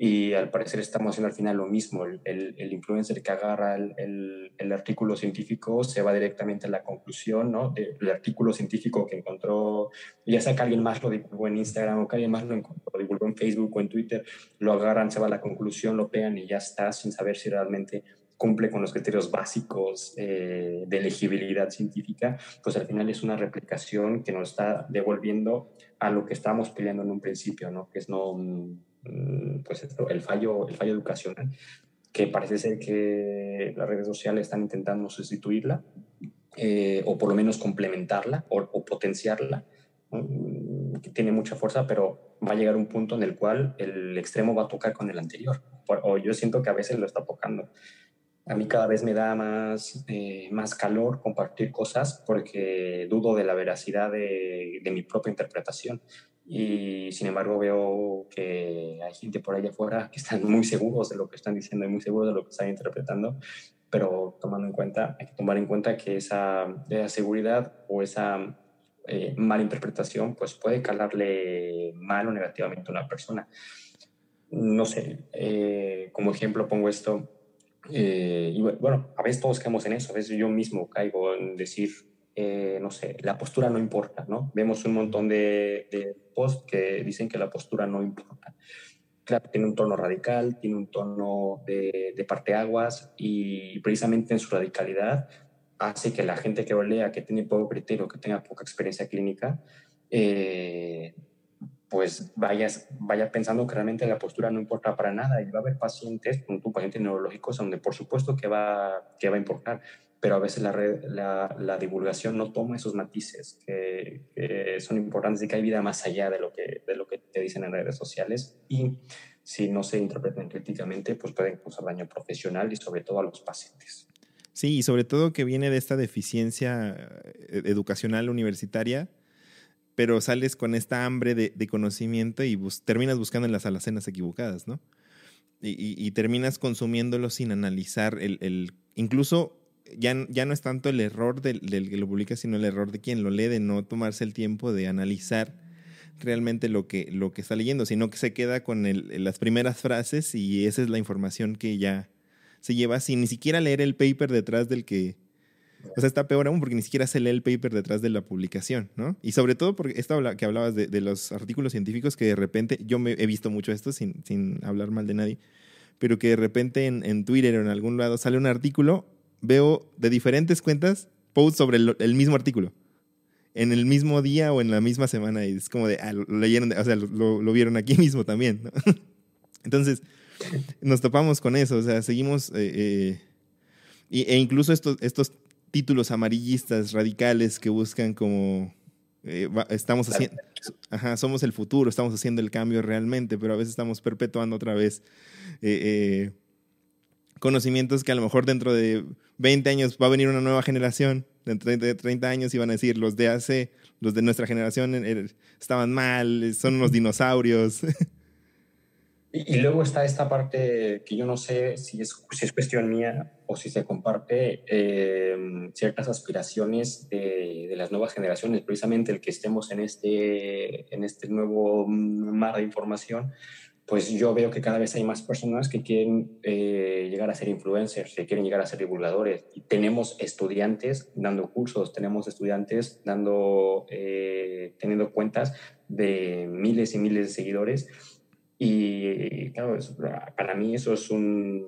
y al parecer estamos haciendo al final lo mismo. El, el, el influencer que agarra el, el, artículo científico se va directamente a la conclusión, ¿no? El artículo científico que encontró, ya sea que alguien más lo divulgó en Instagram o que alguien más lo, lo divulgó en Facebook o en Twitter, lo agarran, se va a la conclusión, lo pegan y ya está, sin saber si realmente cumple con los criterios básicos eh, de elegibilidad científica, pues al final es una replicación que nos está devolviendo a lo que estábamos peleando en un principio, ¿no? Que es no Mm, pues esto, el, fallo, el fallo educacional, que parece ser que las redes sociales están intentando sustituirla, eh, o por lo menos complementarla o, potenciarla, que tiene mucha fuerza, pero va a llegar un punto en el cual el extremo va a tocar con el anterior, o yo siento que a veces lo está tocando. A mí cada vez me da más, eh, más calor compartir cosas porque dudo de la veracidad de mi propia interpretación y sin embargo veo que hay gente por allá afuera que están muy seguros de lo que están diciendo y muy seguros de lo que están interpretando, pero tomando en cuenta, hay que tomar en cuenta que esa, esa seguridad o esa eh, mala interpretación pues puede calarle mal o negativamente a una persona. No sé, eh, como ejemplo pongo esto, eh, y bueno, a veces todos caemos en eso, a veces yo mismo caigo en decir, eh, no sé, la postura no importa, ¿no? Vemos un montón de, de posts que dicen que la postura no importa. Claro, tiene un tono radical, tiene un tono de, de parteaguas y precisamente en su radicalidad hace que la gente que lo lea, que tiene poco criterio, que tenga poca experiencia clínica, eh, pues vayas, vaya pensando que realmente la postura no importa para nada y va a haber pacientes, con tu pacientes neurológicos, donde por supuesto que va, que va a importar, pero a veces la, la, la divulgación no toma esos matices que, son importantes y que hay vida más allá de lo, que, de lo que te dicen en redes sociales y si no se interpretan críticamente, pues pueden causar daño profesional y sobre todo a los pacientes. Sí, y sobre todo que viene de esta deficiencia eh, educacional universitaria, pero sales con esta hambre de, conocimiento y terminas buscando en las alacenas equivocadas, ¿no? Y, terminas consumiéndolo sin analizar el, incluso ya, ya, no es tanto el error del, que lo publica, sino el error de quien lo lee, de no tomarse el tiempo de analizar realmente lo que, lo que está leyendo, sino que se queda con las primeras frases y esa es la información que ya se lleva sin ni siquiera leer el paper detrás del que, o sea, está peor aún porque ni siquiera se lee el paper detrás de la publicación, ¿no? Y sobre todo porque esto que hablabas de, los artículos científicos que de repente, yo me he visto mucho esto sin, sin hablar mal de nadie, pero que de repente en, en, Twitter o en algún lado sale un artículo, veo de diferentes cuentas posts sobre el, mismo artículo. En el mismo día o en la misma semana. Y es como de, ah, lo leyeron, o sea, lo, lo, vieron aquí <laughs> mismo también, ¿no? <laughs> Entonces, nos topamos con eso, o sea, seguimos... Eh, eh, e incluso estos, estos títulos amarillistas radicales que buscan como eh, estamos haciendo, ajá, somos el futuro, estamos haciendo el cambio realmente, pero a veces estamos perpetuando otra vez eh, eh, conocimientos que a lo mejor dentro de 20 años va a venir una nueva generación, dentro de 30 años y van a decir, los de hace, los de nuestra generación estaban mal, son unos dinosaurios. <laughs> Y, luego está esta parte que yo no sé si es, si es cuestión mía o si se comparte eh, ciertas aspiraciones de, de, las nuevas generaciones, precisamente el que estemos en este, en este nuevo mar de información, pues yo veo que cada vez hay más personas que quieren eh, llegar a ser influencers, que quieren llegar a ser divulgadores. Tenemos estudiantes dando cursos, tenemos estudiantes dando, eh, teniendo cuentas de miles y miles de seguidores y claro, para mí eso es un,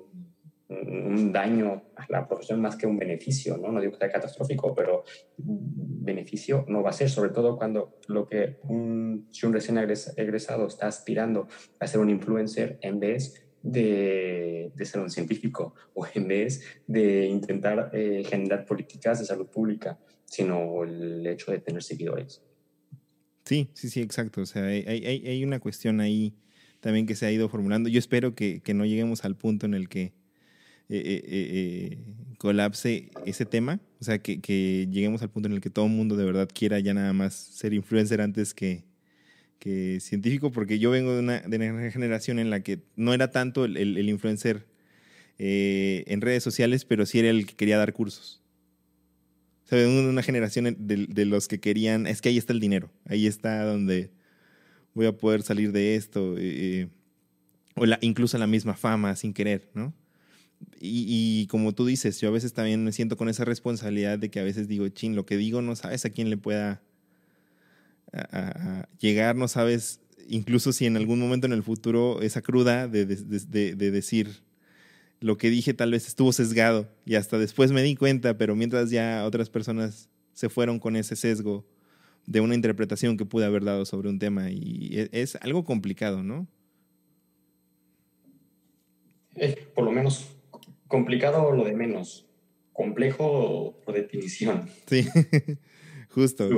un, daño a la profesión más que un beneficio, ¿no? No digo que sea catastrófico, pero beneficio no va a ser, sobre todo cuando lo que si un recién egresado está aspirando a ser un influencer en vez de, de ser un científico o en vez de intentar eh, generar políticas de salud pública, sino el hecho de tener seguidores. Sí, sí, sí, exacto. O sea, hay, hay, hay una cuestión ahí también que se ha ido formulando. Yo espero que, que no lleguemos al punto en el que eh, eh, eh, colapse ese tema, o sea, que, que, lleguemos al punto en el que todo mundo de verdad quiera ya nada más ser influencer antes que, científico, porque yo vengo de una, de una, generación en la que no era tanto el, influencer en redes sociales, pero sí era el que quería dar cursos. O sea, de una generación de, de los que querían, es que ahí está el dinero, ahí está donde voy a poder salir de esto, eh, eh, o incluso la misma fama sin querer, ¿no? Y, como tú dices, yo a veces también me siento con esa responsabilidad de que a veces digo, chin, lo que digo no sabes a quién le pueda llegar, no sabes, incluso si en algún momento en el futuro esa cruda de, de, de, decir lo que dije tal vez estuvo sesgado y hasta después me di cuenta, pero mientras ya otras personas se fueron con ese sesgo de una interpretación que pude haber dado sobre un tema y e, es, algo complicado, ¿no? por lo menos complicado lo de menos, complejo por definición. Sí, <laughs> justo.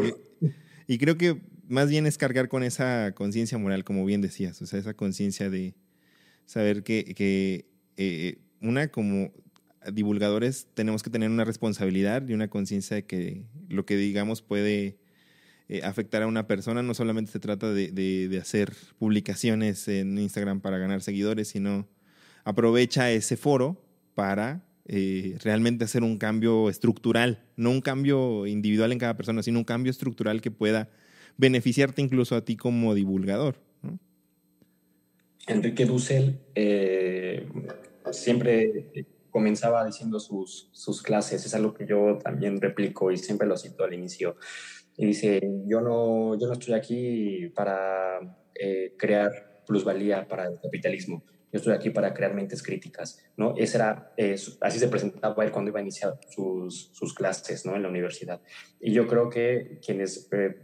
Y, creo que más bien es cargar con esa conciencia moral, como bien decías, o sea, esa conciencia de saber que, que eh, una como divulgadores tenemos que tener una responsabilidad y una conciencia de que lo que digamos puede eh, afectar a una persona. No solamente se trata de, de, hacer publicaciones en Instagram para ganar seguidores, sino aprovecha ese foro para eh, realmente hacer un cambio estructural, no un cambio individual en cada persona, sino un cambio estructural que pueda beneficiarte incluso a ti como divulgador. Enrique Dussel eh, siempre comenzaba diciendo sus, sus clases, es algo que yo también replico y siempre lo cito al inicio y dice, yo no, yo no estoy aquí para eh, crear plusvalía para el capitalismo, yo estoy aquí para crear mentes críticas, ¿no? Ese era, así se presentaba él cuando iba a iniciar sus, sus, clases, ¿no? En la universidad. Y yo creo que quienes eh,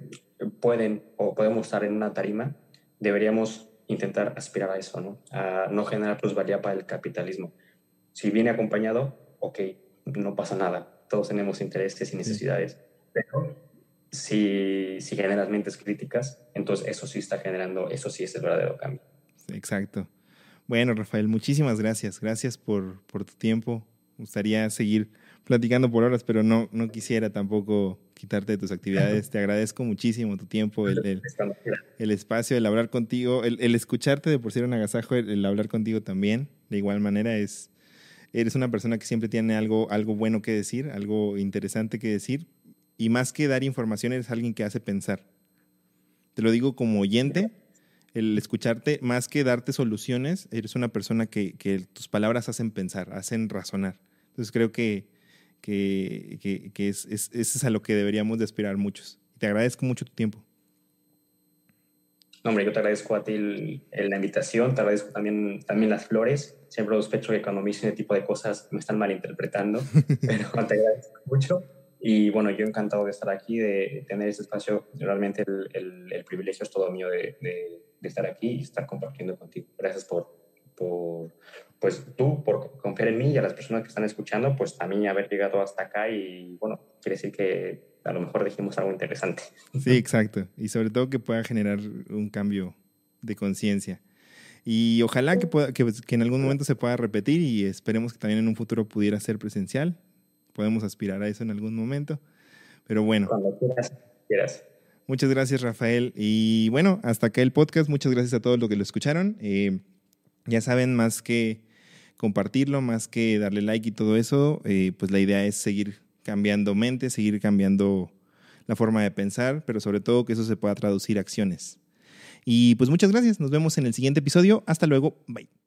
pueden o podemos estar en una tarima, deberíamos intentar aspirar a eso, ¿no? A no generar plusvalía para el capitalismo. Si viene acompañado, ok, no pasa nada. Todos tenemos intereses y necesidades. Pero si, si generas mentes críticas, entonces eso sí está generando, eso sí es el verdadero cambio. Exacto. Bueno, Rafael, muchísimas gracias. Gracias por, por tu tiempo. Me gustaría seguir platicando por horas, pero no, no quisiera tampoco quitarte de tus actividades. Te agradezco muchísimo tu tiempo, el, el, espacio, el hablar contigo, el, el, escucharte de por ser un agasajo, el, hablar contigo también. De igual manera, es, eres una persona que siempre tiene algo, algo bueno que decir, algo interesante que decir. Y más que dar información, eres alguien que hace pensar. Te lo digo como oyente, el escucharte, más que darte soluciones, eres una persona que, que tus palabras hacen pensar, hacen razonar. Entonces creo que, que, que, es, es, es, a lo que deberíamos de aspirar muchos. Te agradezco mucho tu tiempo. No, hombre, yo te agradezco a ti la invitación, te agradezco también, también las flores. Siempre sospecho que cuando me dicen ese tipo de cosas me están malinterpretando, <laughs> pero te agradezco mucho. Y bueno, yo encantado de estar aquí, de tener este espacio. Realmente el, el, privilegio es todo mío de, de, estar aquí y estar compartiendo contigo. Gracias por, por, pues tú, por confiar en mí y a las personas que están escuchando, pues también haber llegado hasta acá y bueno, quiere decir que a lo mejor dijimos algo interesante. <laughs> Sí, exacto. Y sobre todo que pueda generar un cambio de conciencia. Y ojalá que, pueda, que, que, en algún momento se pueda repetir y esperemos que también en un futuro pudiera ser presencial. Podemos aspirar a eso en algún momento. Pero bueno. Cuando quieras, quieras. Muchas gracias, Rafael. Y bueno, hasta acá el podcast. Muchas gracias a todos los que lo escucharon. Eh, ya saben, más que compartirlo, más que darle like y todo eso, eh, pues la idea es seguir cambiando mente, seguir cambiando la forma de pensar, pero sobre todo que eso se pueda traducir a acciones. Y pues muchas gracias, nos vemos en el siguiente episodio. Hasta luego, bye.